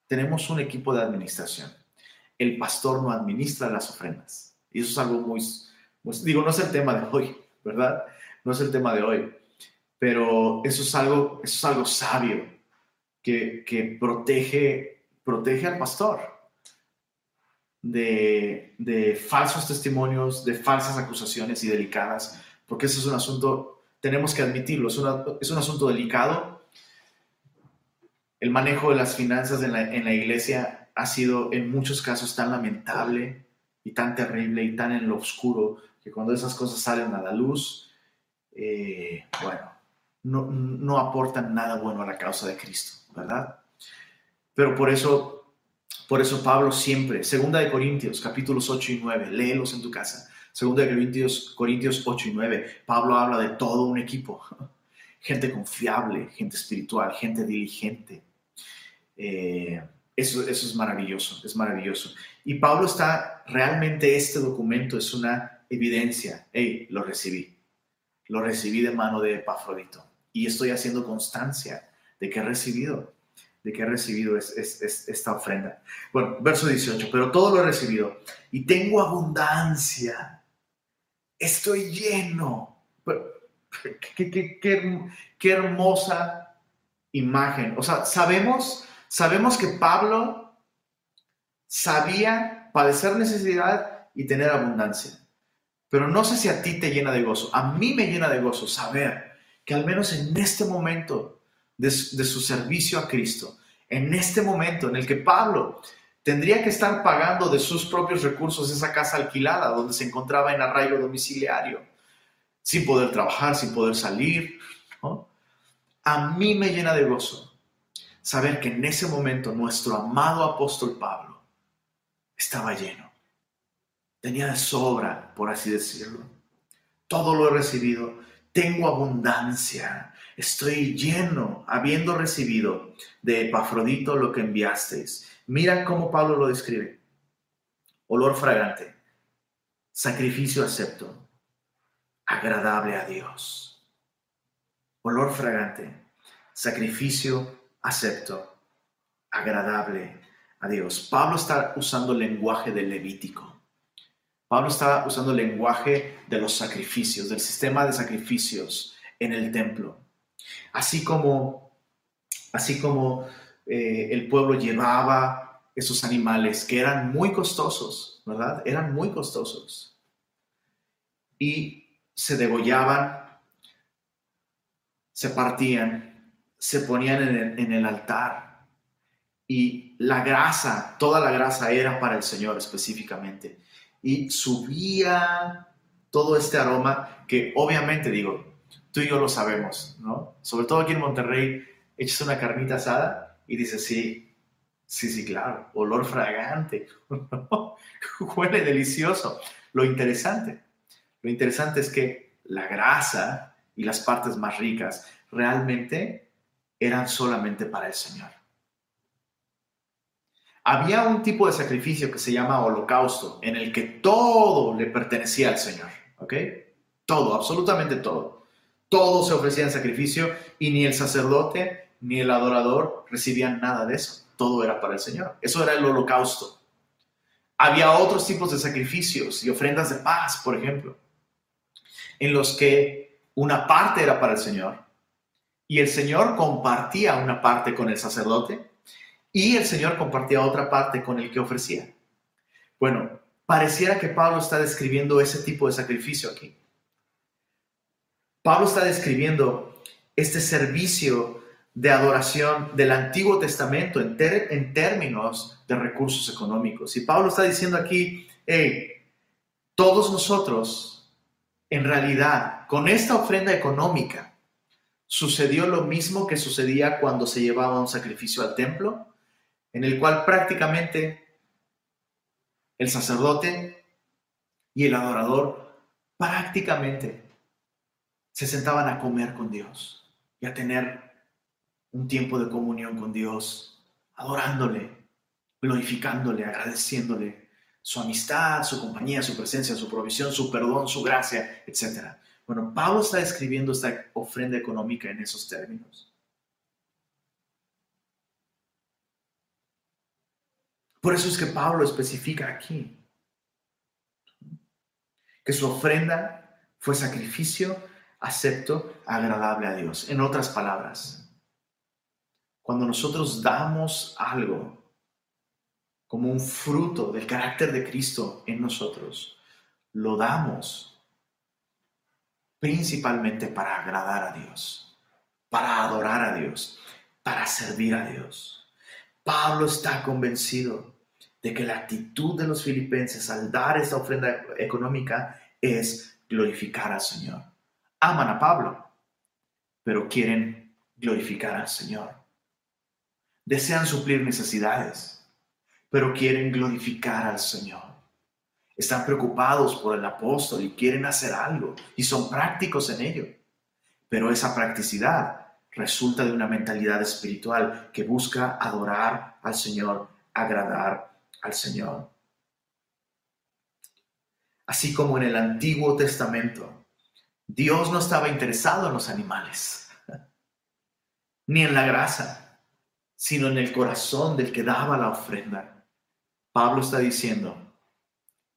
Tenemos un equipo de administración. El pastor no administra las ofrendas. Y eso es algo muy, digo, no es el tema de hoy, ¿verdad? No es el tema de hoy. Pero eso es algo, eso es algo sabio que, que protege, protege al pastor de, de falsos testimonios, de falsas acusaciones y delicadas porque ese es un asunto, tenemos que admitirlo, es, es un asunto delicado. El manejo de las finanzas en la, iglesia ha sido en muchos casos tan lamentable y tan terrible y tan en lo oscuro que cuando esas cosas salen a la luz, eh, bueno, no, no, aportan nada bueno a la causa de Cristo, ¿verdad? Pero por eso, por eso Pablo siempre, segunda de Corintios, capítulos 8 y 9, léelos en tu casa. Segunda de Corintios, Corintios 8 y 9, Pablo habla de todo un equipo, gente confiable, gente espiritual, gente diligente. Eh, eso, eso es maravilloso, es maravilloso. Y Pablo está, realmente este documento es una evidencia. Hey, lo recibí. Lo recibí de mano de Epafrodito. Y estoy haciendo constancia de que he recibido, de que he recibido esta ofrenda. Bueno, verso 18, pero todo lo he recibido y tengo abundancia estoy lleno. Qué, hermosa imagen. O sea, sabemos, sabemos que Pablo sabía padecer necesidad y tener abundancia. Pero no sé si a ti te llena de gozo. A mí me llena de gozo saber que al menos en este momento de, su servicio a Cristo, en este momento en el que Pablo tendría que estar pagando de sus propios recursos esa casa alquilada donde se encontraba en arraigo domiciliario, sin poder trabajar, sin poder salir. A mí me llena de gozo saber que en ese momento nuestro amado apóstol Pablo estaba lleno. Tenía de sobra, por así decirlo. Todo lo he recibido. Tengo abundancia. Estoy lleno, habiendo recibido de Epafrodito lo que enviasteis Mira cómo Pablo lo describe. Olor fragante, sacrificio acepto, agradable a Dios. Olor fragante, sacrificio acepto, agradable a Dios. Pablo está usando el lenguaje del Levítico. Pablo está usando el lenguaje de los sacrificios, del sistema de sacrificios en el templo. Así como, así como eh, el pueblo llevaba esos animales que eran muy costosos, ¿verdad? Eran muy costosos. Y se degollaban, se partían, se ponían en el, altar. Y la grasa, toda la grasa era para el Señor específicamente. Y subía todo este aroma que obviamente digo, tú y yo lo sabemos, ¿no? Sobre todo aquí en Monterrey, echas una carnita asada y dice, sí, sí, sí, claro, olor fragante, huele delicioso. Lo interesante, lo interesante es que la grasa y las partes más ricas realmente eran solamente para el Señor. Había un tipo de sacrificio que se llama holocausto, en el que todo le pertenecía al Señor, ¿ok? Todo, absolutamente todo. Todo se ofrecía en sacrificio y ni el sacerdote ni el adorador recibían nada de eso. Todo era para el Señor. Eso era el holocausto. Había otros tipos de sacrificios y ofrendas de paz, por ejemplo, en los que una parte era para el Señor y el Señor compartía una parte con el sacerdote y el Señor compartía otra parte con el que ofrecía. Bueno, pareciera que Pablo está describiendo ese tipo de sacrificio aquí. Pablo está describiendo este servicio de adoración del Antiguo Testamento en, términos de recursos económicos. Y Pablo está diciendo aquí, hey, todos nosotros, en realidad, con esta ofrenda económica, sucedió lo mismo que sucedía cuando se llevaba un sacrificio al templo, en el cual prácticamente el sacerdote y el adorador prácticamente se sentaban a comer con Dios y a tener un tiempo de comunión con Dios, adorándole, glorificándole, agradeciéndole su amistad, su compañía, su presencia, su provisión, su perdón, su gracia, etc. Bueno, Pablo está escribiendo esta ofrenda económica en esos términos. Por eso es que Pablo especifica aquí que su ofrenda fue sacrificio acepto, agradable a Dios. En otras palabras, cuando nosotros damos algo como un fruto del carácter de Cristo en nosotros, lo damos principalmente para agradar a Dios, para adorar a Dios, para servir a Dios. Pablo está convencido de que la actitud de los filipenses al dar esta ofrenda económica es glorificar al Señor. Aman a Pablo, pero quieren glorificar al Señor. Desean suplir necesidades pero quieren glorificar al Señor. Están preocupados por el apóstol y quieren hacer algo y son prácticos en ello. Pero esa practicidad resulta de una mentalidad espiritual que busca adorar al Señor, agradar al Señor. Así como en el Antiguo Testamento, Dios no estaba interesado en los animales, ni en la grasa, sino en el corazón del que daba la ofrenda. Pablo está diciendo,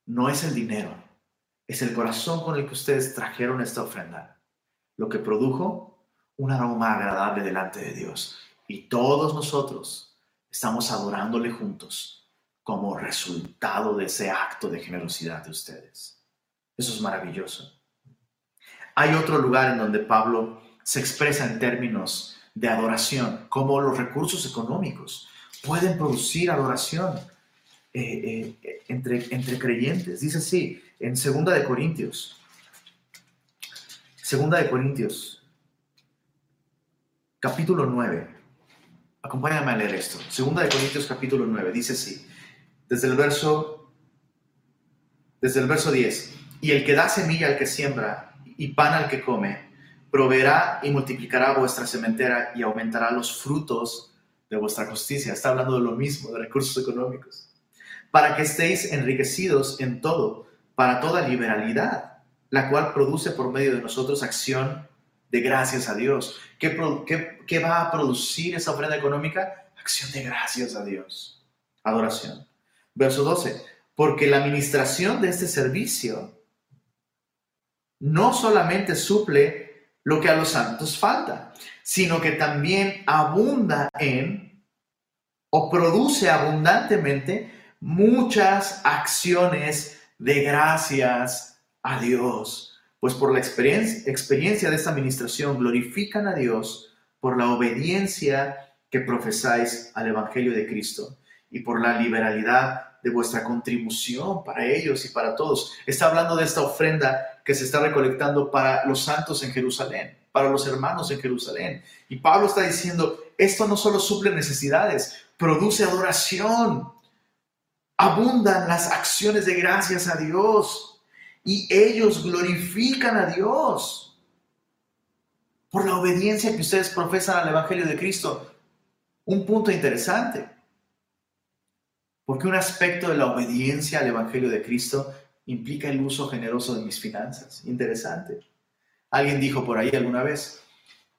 no es el dinero, es el corazón con el que ustedes trajeron esta ofrenda, lo que produjo un aroma agradable delante de Dios. Y todos nosotros estamos adorándole juntos como resultado de ese acto de generosidad de ustedes. Eso es maravilloso. Hay otro lugar en donde Pablo se expresa en términos de adoración, como los recursos económicos pueden producir adoración. Eh, eh, entre, entre creyentes. Dice así, en Segunda de Corintios. Segunda de Corintios, capítulo 9. Acompáñame a leer esto. Segunda de Corintios, capítulo 9. Dice así, desde el verso, desde el verso 10. Y el que da semilla al que siembra y pan al que come, proveerá y multiplicará vuestra sementera y aumentará los frutos de vuestra justicia. Está hablando de lo mismo, de recursos económicos para que estéis enriquecidos en todo, para toda liberalidad, la cual produce por medio de nosotros acción de gracias a Dios. ¿Qué, va a producir esa ofrenda económica? Acción de gracias a Dios. Adoración. Verso 12. Porque la administración de este servicio no solamente suple lo que a los santos falta, sino que también abunda en o produce abundantemente muchas acciones de gracias a Dios, pues por la experiencia, de esta administración glorifican a Dios por la obediencia que profesáis al Evangelio de Cristo y por la liberalidad de vuestra contribución para ellos y para todos. Está hablando de esta ofrenda que se está recolectando para los santos en Jerusalén, para los hermanos en Jerusalén. Y Pablo está diciendo, esto no solo suple necesidades, produce adoración, abundan las acciones de gracias a Dios y ellos glorifican a Dios por la obediencia que ustedes profesan al Evangelio de Cristo. Un punto interesante, porque un aspecto de la obediencia al Evangelio de Cristo implica el uso generoso de mis finanzas. Interesante. Alguien dijo por ahí alguna vez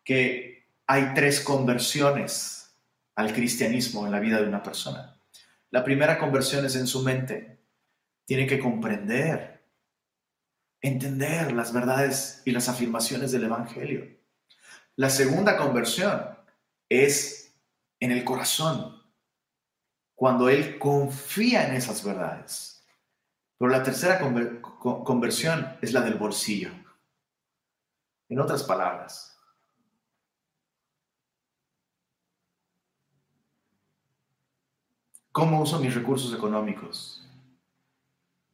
que hay tres conversiones al cristianismo en la vida de una persona. La primera conversión es en su mente. Tiene que comprender, entender las verdades y las afirmaciones del Evangelio. La segunda conversión es en el corazón, cuando él confía en esas verdades. Pero la tercera conversión es la del bolsillo. En otras palabras, ¿cómo uso mis recursos económicos?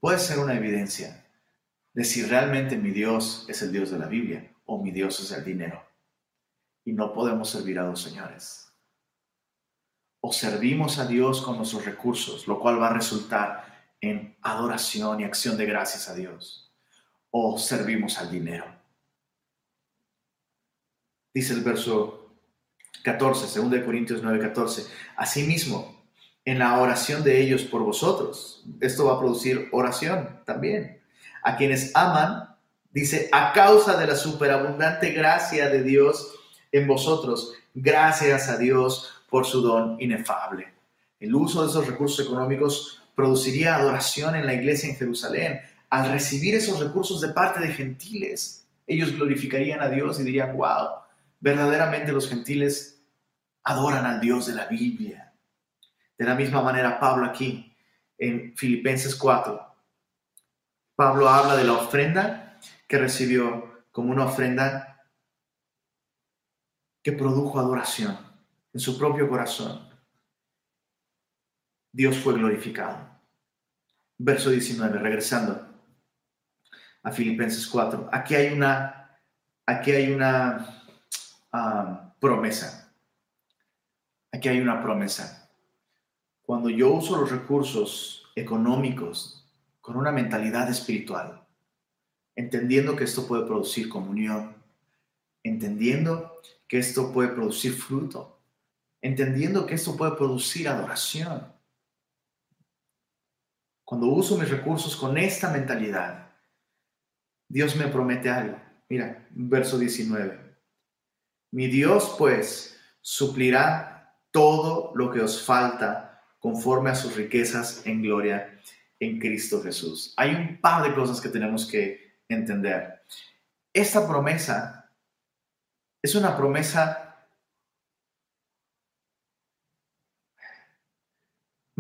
Puede ser una evidencia de si realmente mi Dios es el Dios de la Biblia o mi Dios es el dinero. Y no podemos servir a dos señores. O servimos a Dios con nuestros recursos, lo cual va a resultar en adoración y acción de gracias a Dios. O servimos al dinero. Dice el verso 14, 2 Corintios 9, 14. Asimismo, en la oración de ellos por vosotros, esto va a producir oración también. A quienes aman, dice, a causa de la superabundante gracia de Dios en vosotros, gracias a Dios por su don inefable. El uso de esos recursos económicos produciría adoración en la iglesia en Jerusalén. Al recibir esos recursos de parte de gentiles, ellos glorificarían a Dios y dirían, wow, verdaderamente los gentiles adoran al Dios de la Biblia. De la misma manera, Pablo aquí, en Filipenses 4, Pablo habla de la ofrenda que recibió como una ofrenda que produjo adoración en su propio corazón. Dios fue glorificado. Verso 19, regresando a Filipenses 4. Aquí hay una, aquí hay una ah, promesa. Aquí hay una promesa. Cuando yo uso los recursos económicos con una mentalidad espiritual, entendiendo que esto puede producir comunión, entendiendo que esto puede producir fruto, entendiendo que esto puede producir adoración. Cuando uso mis recursos con esta mentalidad, Dios me promete algo. Mira, verso 19. Mi Dios pues suplirá todo lo que os falta conforme a sus riquezas en gloria en Cristo Jesús. Hay un par de cosas que tenemos que entender. Esta promesa es una promesa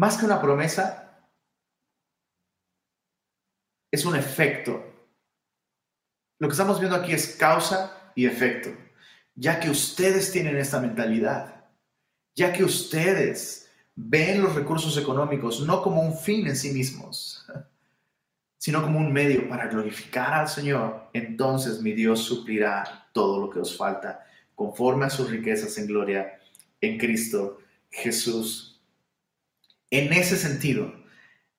más que una promesa, es un efecto. Lo que estamos viendo aquí es causa y efecto, ya que ustedes tienen esta mentalidad, ya que ustedes ven los recursos económicos no como un fin en sí mismos, sino como un medio para glorificar al Señor, entonces mi Dios suplirá todo lo que os falta conforme a sus riquezas en gloria en Cristo Jesús. En ese sentido,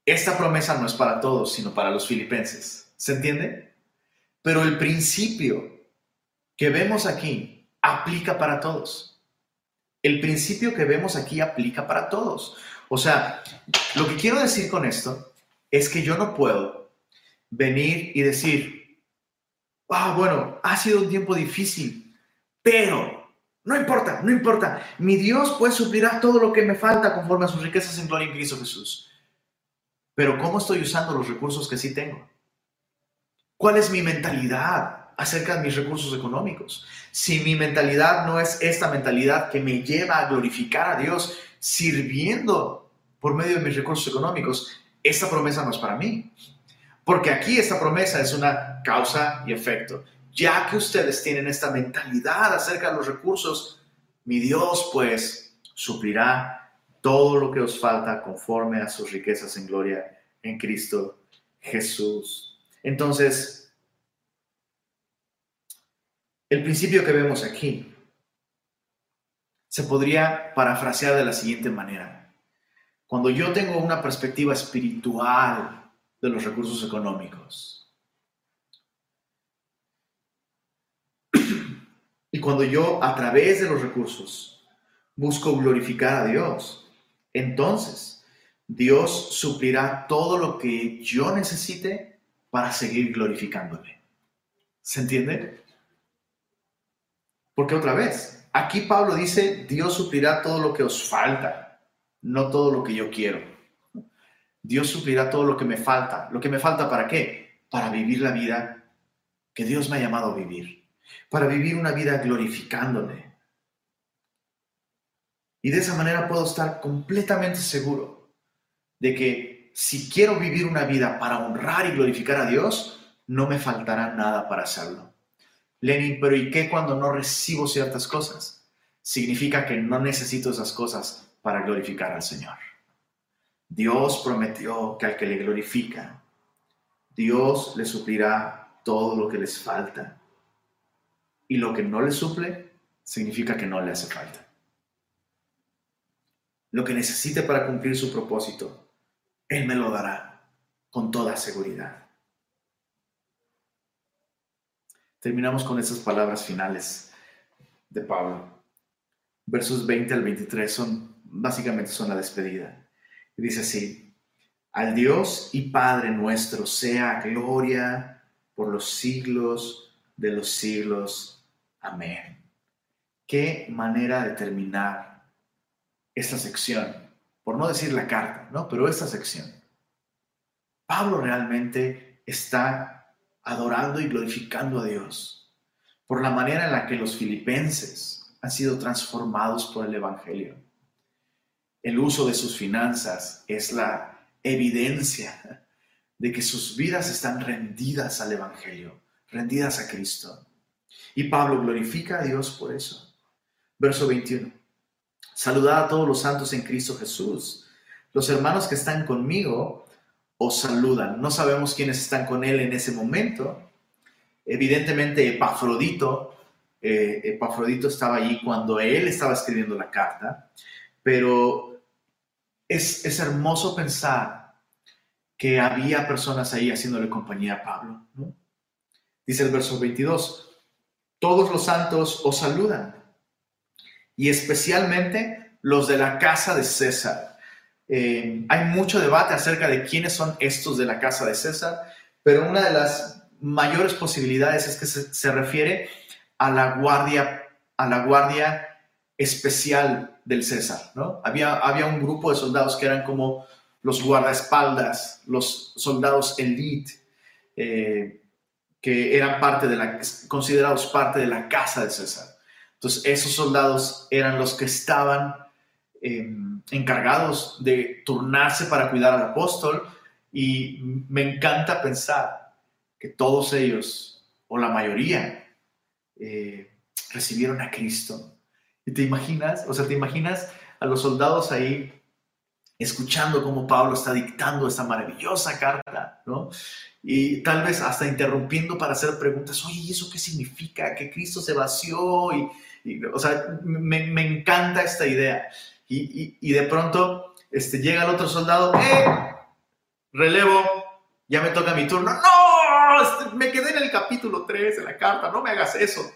esta promesa no es para todos, sino para los filipenses. ¿Se entiende? Pero el principio que vemos aquí aplica para todos. El principio que vemos aquí aplica para todos. O sea, lo que quiero decir con esto es que yo no puedo venir y decir, ah, bueno, ha sido un tiempo difícil, pero no importa, no importa, mi Dios pues suplirá todo lo que me falta conforme a sus riquezas en gloria en Cristo Jesús. Pero ¿cómo estoy usando los recursos que sí tengo? ¿Cuál es mi mentalidad acerca de mis recursos económicos? Si mi mentalidad no es esta mentalidad que me lleva a glorificar a Dios sirviendo por medio de mis recursos económicos, esta promesa no es para mí. Porque aquí esta promesa es una causa y efecto. Ya que ustedes tienen esta mentalidad acerca de los recursos, mi Dios pues suplirá todo lo que os falta conforme a sus riquezas en gloria en Cristo Jesús. Entonces, el principio que vemos aquí se podría parafrasear de la siguiente manera. Cuando yo tengo una perspectiva espiritual de los recursos económicos. Y cuando yo a través de los recursos busco glorificar a Dios, entonces Dios suplirá todo lo que yo necesite para seguir glorificándole. ¿Se entiende? Porque otra vez, aquí Pablo dice, Dios suplirá todo lo que os falta, no todo lo que yo quiero. Dios suplirá todo lo que me falta. ¿Lo que me falta para qué? Para vivir la vida que Dios me ha llamado a vivir. Para vivir una vida glorificándole. Y de esa manera puedo estar completamente seguro de que si quiero vivir una vida para honrar y glorificar a Dios, no me faltará nada para hacerlo. Lenin, pero ¿y qué cuando no recibo ciertas cosas? Significa que no necesito esas cosas para glorificar al Señor. Dios prometió que al que le glorifica, Dios le suplirá todo lo que les falta. Y lo que no le suple significa que no le hace falta. Lo que necesite para cumplir su propósito, Él me lo dará con toda seguridad. Terminamos con esas palabras finales de Pablo. Versos 20 al 23 son básicamente son la despedida. Y dice así: Al Dios y Padre nuestro sea gloria por los siglos de los siglos. Amén. Qué manera de terminar esta sección, por no decir la carta, ¿no? Pero esta sección. Pablo realmente está adorando y glorificando a Dios por la manera en la que los filipenses han sido transformados por el Evangelio. El uso de sus finanzas es la evidencia de que sus vidas están rendidas al Evangelio, rendidas a Cristo. Y Pablo glorifica a Dios por eso. Verso 21. Saludad a todos los santos en Cristo Jesús. Los hermanos que están conmigo os saludan. No sabemos quiénes están con él en ese momento. Evidentemente, Epafrodito, eh, estaba allí cuando él estaba escribiendo la carta, pero es, es hermoso pensar que había personas ahí haciéndole compañía a Pablo. Dice el verso 22, todos los santos os saludan, y especialmente los de la casa de César. Eh, hay mucho debate acerca de quiénes son estos de la casa de César, pero una de las mayores posibilidades es que se, refiere a la guardia, a la guardia especial del César, ¿no? Había, había un grupo de soldados que eran como los guardaespaldas, los soldados elite, eh, que eran parte de la, considerados parte de la casa de César. Entonces, esos soldados eran los que estaban Em, encargados de turnarse para cuidar al apóstol y me encanta pensar que todos ellos, o la mayoría, eh, recibieron a Cristo. ¿Y te imaginas? O sea, ¿te imaginas a los soldados ahí escuchando cómo Pablo está dictando esta maravillosa carta, ¿no? Y tal vez hasta interrumpiendo para hacer preguntas, oye, ¿y eso qué significa? Que Cristo se vació y, o sea, me, me, encanta esta idea y, de pronto este, llega el otro soldado, ¡eh! Relevo, ya me toca mi turno. ¡No! Este, me quedé en el capítulo 3 de la carta, no me hagas eso.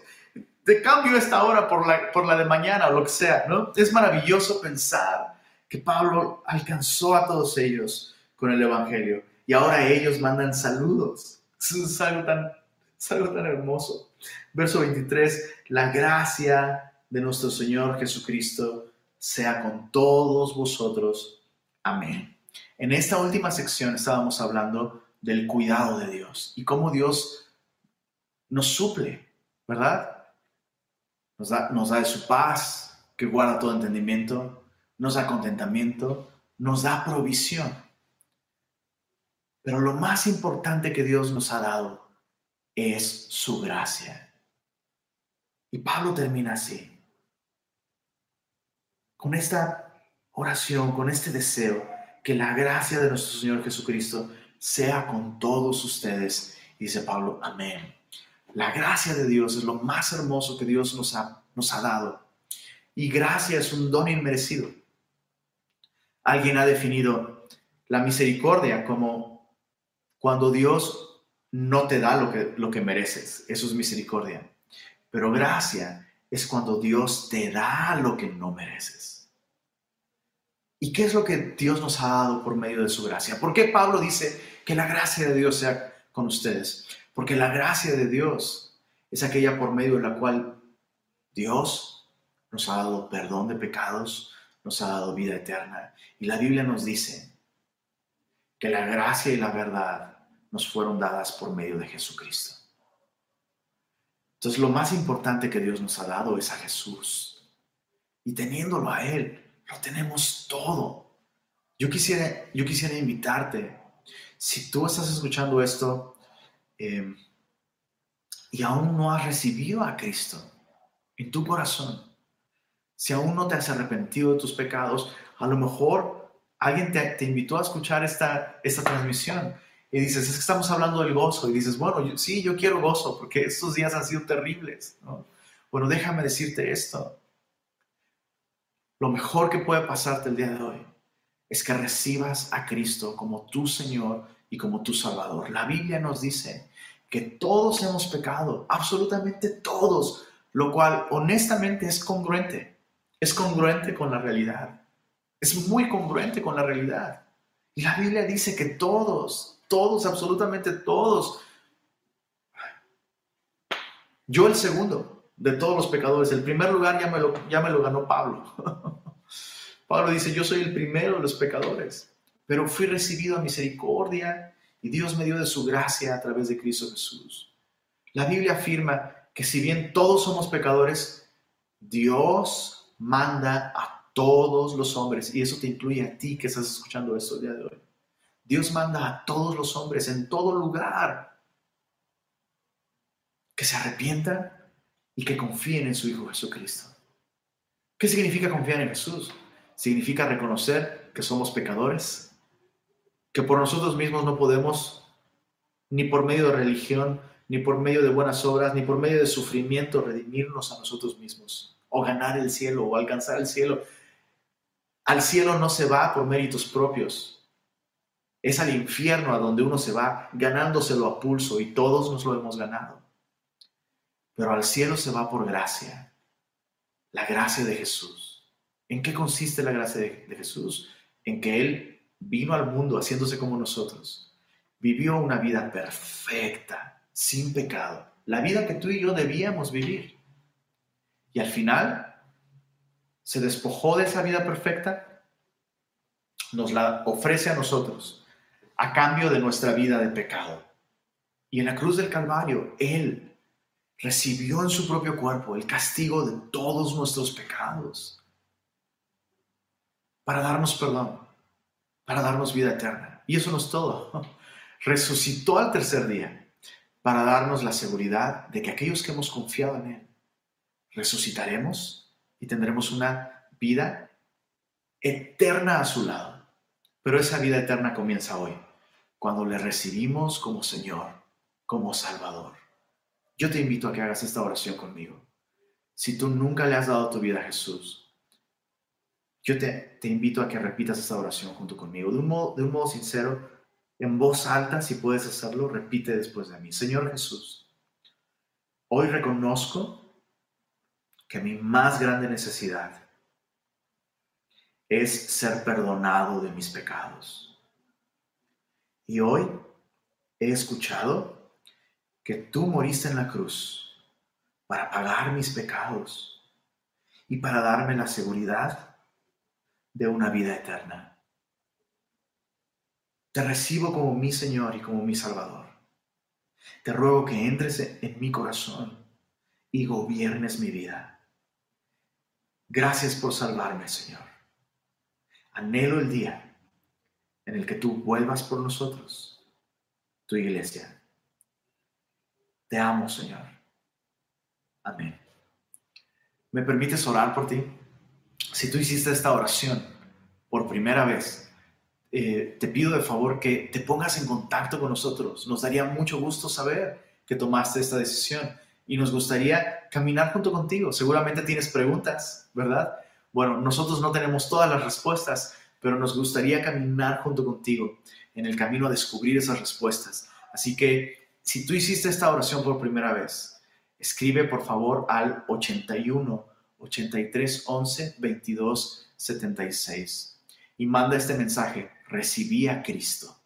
Te cambio esta hora por la, por la de mañana o lo que sea, ¿no? Es maravilloso pensar que Pablo alcanzó a todos ellos con el Evangelio y ahora ellos mandan saludos. Es algo tan, es tan hermoso. Verso 23, la gracia de nuestro Señor Jesucristo sea con todos vosotros. Amén. En esta última sección estábamos hablando del cuidado de Dios y cómo Dios nos suple, ¿verdad? Nos da, nos da de su paz, que guarda todo entendimiento, nos da contentamiento, nos da provisión. Pero lo más importante que Dios nos ha dado es su gracia. Y Pablo termina así con esta oración, con este deseo, que la gracia de nuestro Señor Jesucristo sea con todos ustedes. Dice Pablo, amén. La gracia de Dios es lo más hermoso que Dios nos ha, nos ha dado. Y gracia es un don inmerecido. Alguien ha definido la misericordia como cuando Dios no te da lo que, lo que mereces. Eso es misericordia. Pero gracia es cuando Dios te da lo que no mereces. ¿Y qué es lo que Dios nos ha dado por medio de su gracia? ¿Por qué Pablo dice que la gracia de Dios sea con ustedes? Porque la gracia de Dios es aquella por medio de la cual Dios nos ha dado perdón de pecados, nos ha dado vida eterna. Y la Biblia nos dice que la gracia y la verdad nos fueron dadas por medio de Jesucristo. Entonces lo más importante que Dios nos ha dado es a Jesús. Y teniéndolo a Él, lo tenemos todo. Yo quisiera, yo quisiera invitarte, si tú estás escuchando esto, em, y aún no has recibido a Cristo en tu corazón, si aún no te has arrepentido de tus pecados, a lo mejor alguien te, invitó a escuchar esta, esta transmisión y dices, es que estamos hablando del gozo y dices, bueno, sí, yo quiero gozo porque estos días han sido terribles. Bueno, déjame decirte esto. Lo mejor que puede pasarte el día de hoy es que recibas a Cristo como tu Señor y como tu Salvador. La Biblia nos dice que todos hemos pecado, absolutamente todos, lo cual honestamente es congruente, es congruente con la realidad, es muy congruente con la realidad. Y la Biblia dice que todos, todos, absolutamente todos, yo el segundo de todos los pecadores, el primer lugar ya me lo, ya me lo ganó Pablo. Pablo dice, yo soy el primero de los pecadores, pero fui recibido a misericordia y Dios me dio de su gracia a través de Cristo Jesús. La Biblia afirma que si bien todos somos pecadores, Dios manda a todos los hombres, y eso te incluye a ti que estás escuchando esto el día de hoy. Dios manda a todos los hombres en todo lugar que se arrepientan y que confíen en su Hijo Jesucristo. ¿Qué significa confiar en Jesús? Significa reconocer que somos pecadores, que por nosotros mismos no podemos, ni por medio de religión, ni por medio de buenas obras, ni por medio de sufrimiento, redimirnos a nosotros mismos, o ganar el cielo, o alcanzar el cielo. Al cielo no se va por méritos propios, es al infierno a donde uno se va ganándoselo a pulso y todos nos lo hemos ganado. Pero al cielo se va por gracia, la gracia de Jesús. ¿En qué consiste la gracia de, de Jesús? En que Él vino al mundo haciéndose como nosotros, vivió una vida perfecta, sin pecado, la vida que tú y yo debíamos vivir. Y al final se despojó de esa vida perfecta, nos la ofrece a nosotros a cambio de nuestra vida de pecado. Y en la cruz del Calvario, Él recibió en su propio cuerpo el castigo de todos nuestros pecados para darnos perdón, para darnos vida eterna. Y eso no es todo. Resucitó al tercer día para darnos la seguridad de que aquellos que hemos confiado en Él resucitaremos y tendremos una vida eterna a su lado. Pero esa vida eterna comienza hoy, cuando le recibimos como Señor, como Salvador. Yo te invito a que hagas esta oración conmigo. Si tú nunca le has dado tu vida a Jesús, yo te, invito a que repitas esta oración junto conmigo, de un modo sincero, en voz alta, si puedes hacerlo, repite después de mí. Señor Jesús, hoy reconozco que mi más grande necesidad es ser perdonado de mis pecados. Y hoy he escuchado que tú moriste en la cruz para pagar mis pecados y para darme la seguridad de una vida eterna. Te recibo como mi Señor y como mi Salvador. Te ruego que entres en mi corazón y gobiernes mi vida. Gracias por salvarme, Señor. Anhelo el día en el que tú vuelvas por nosotros, tu iglesia. Te amo, Señor. Amén. ¿Me permites orar por ti? Si tú hiciste esta oración por primera vez, eh, te pido de favor que te pongas en contacto con nosotros. Nos daría mucho gusto saber que tomaste esta decisión y nos gustaría caminar junto contigo. Seguramente tienes preguntas, ¿verdad? Bueno, nosotros no tenemos todas las respuestas, pero nos gustaría caminar junto contigo en el camino a descubrir esas respuestas. Así que si tú hiciste esta oración por primera vez, escribe por favor al 81 83 11 22 76 y manda este mensaje recibí a Cristo.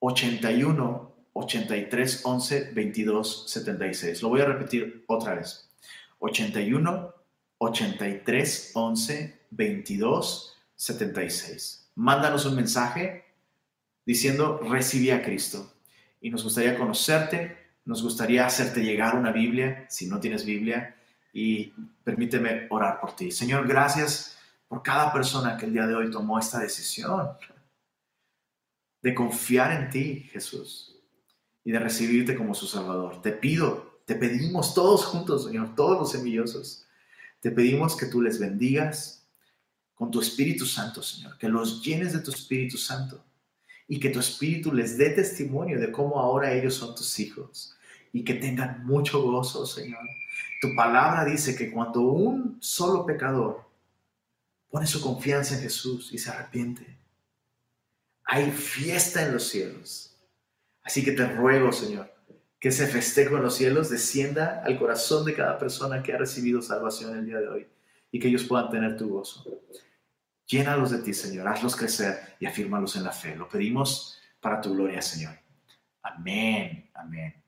81 83 11 22 76. Lo voy a repetir otra vez. 81 83 11 22 76. Mándanos un mensaje diciendo recibí a Cristo. Y nos gustaría conocerte, nos gustaría hacerte llegar una Biblia, si no tienes Biblia, y permíteme orar por ti. Señor, gracias por cada persona que el día de hoy tomó esta decisión de confiar en ti, Jesús, y de recibirte como su Salvador. Te pido Te pedimos todos juntos, Señor, todos los semillosos. Te pedimos que tú les bendigas con tu Espíritu Santo, Señor, que los llenes de tu Espíritu Santo y que tu Espíritu les dé testimonio de cómo ahora ellos son tus hijos y que tengan mucho gozo, Señor. Tu palabra dice que cuando un solo pecador pone su confianza en Jesús y se arrepiente, hay fiesta en los cielos. Así que te ruego, Señor, que ese festejo en los cielos descienda al corazón de cada persona que ha recibido salvación el día de hoy y que ellos puedan tener tu gozo. Llénalos de ti, Señor, hazlos crecer y afírmalos en la fe. Lo pedimos para tu gloria, Señor. Amén, amén.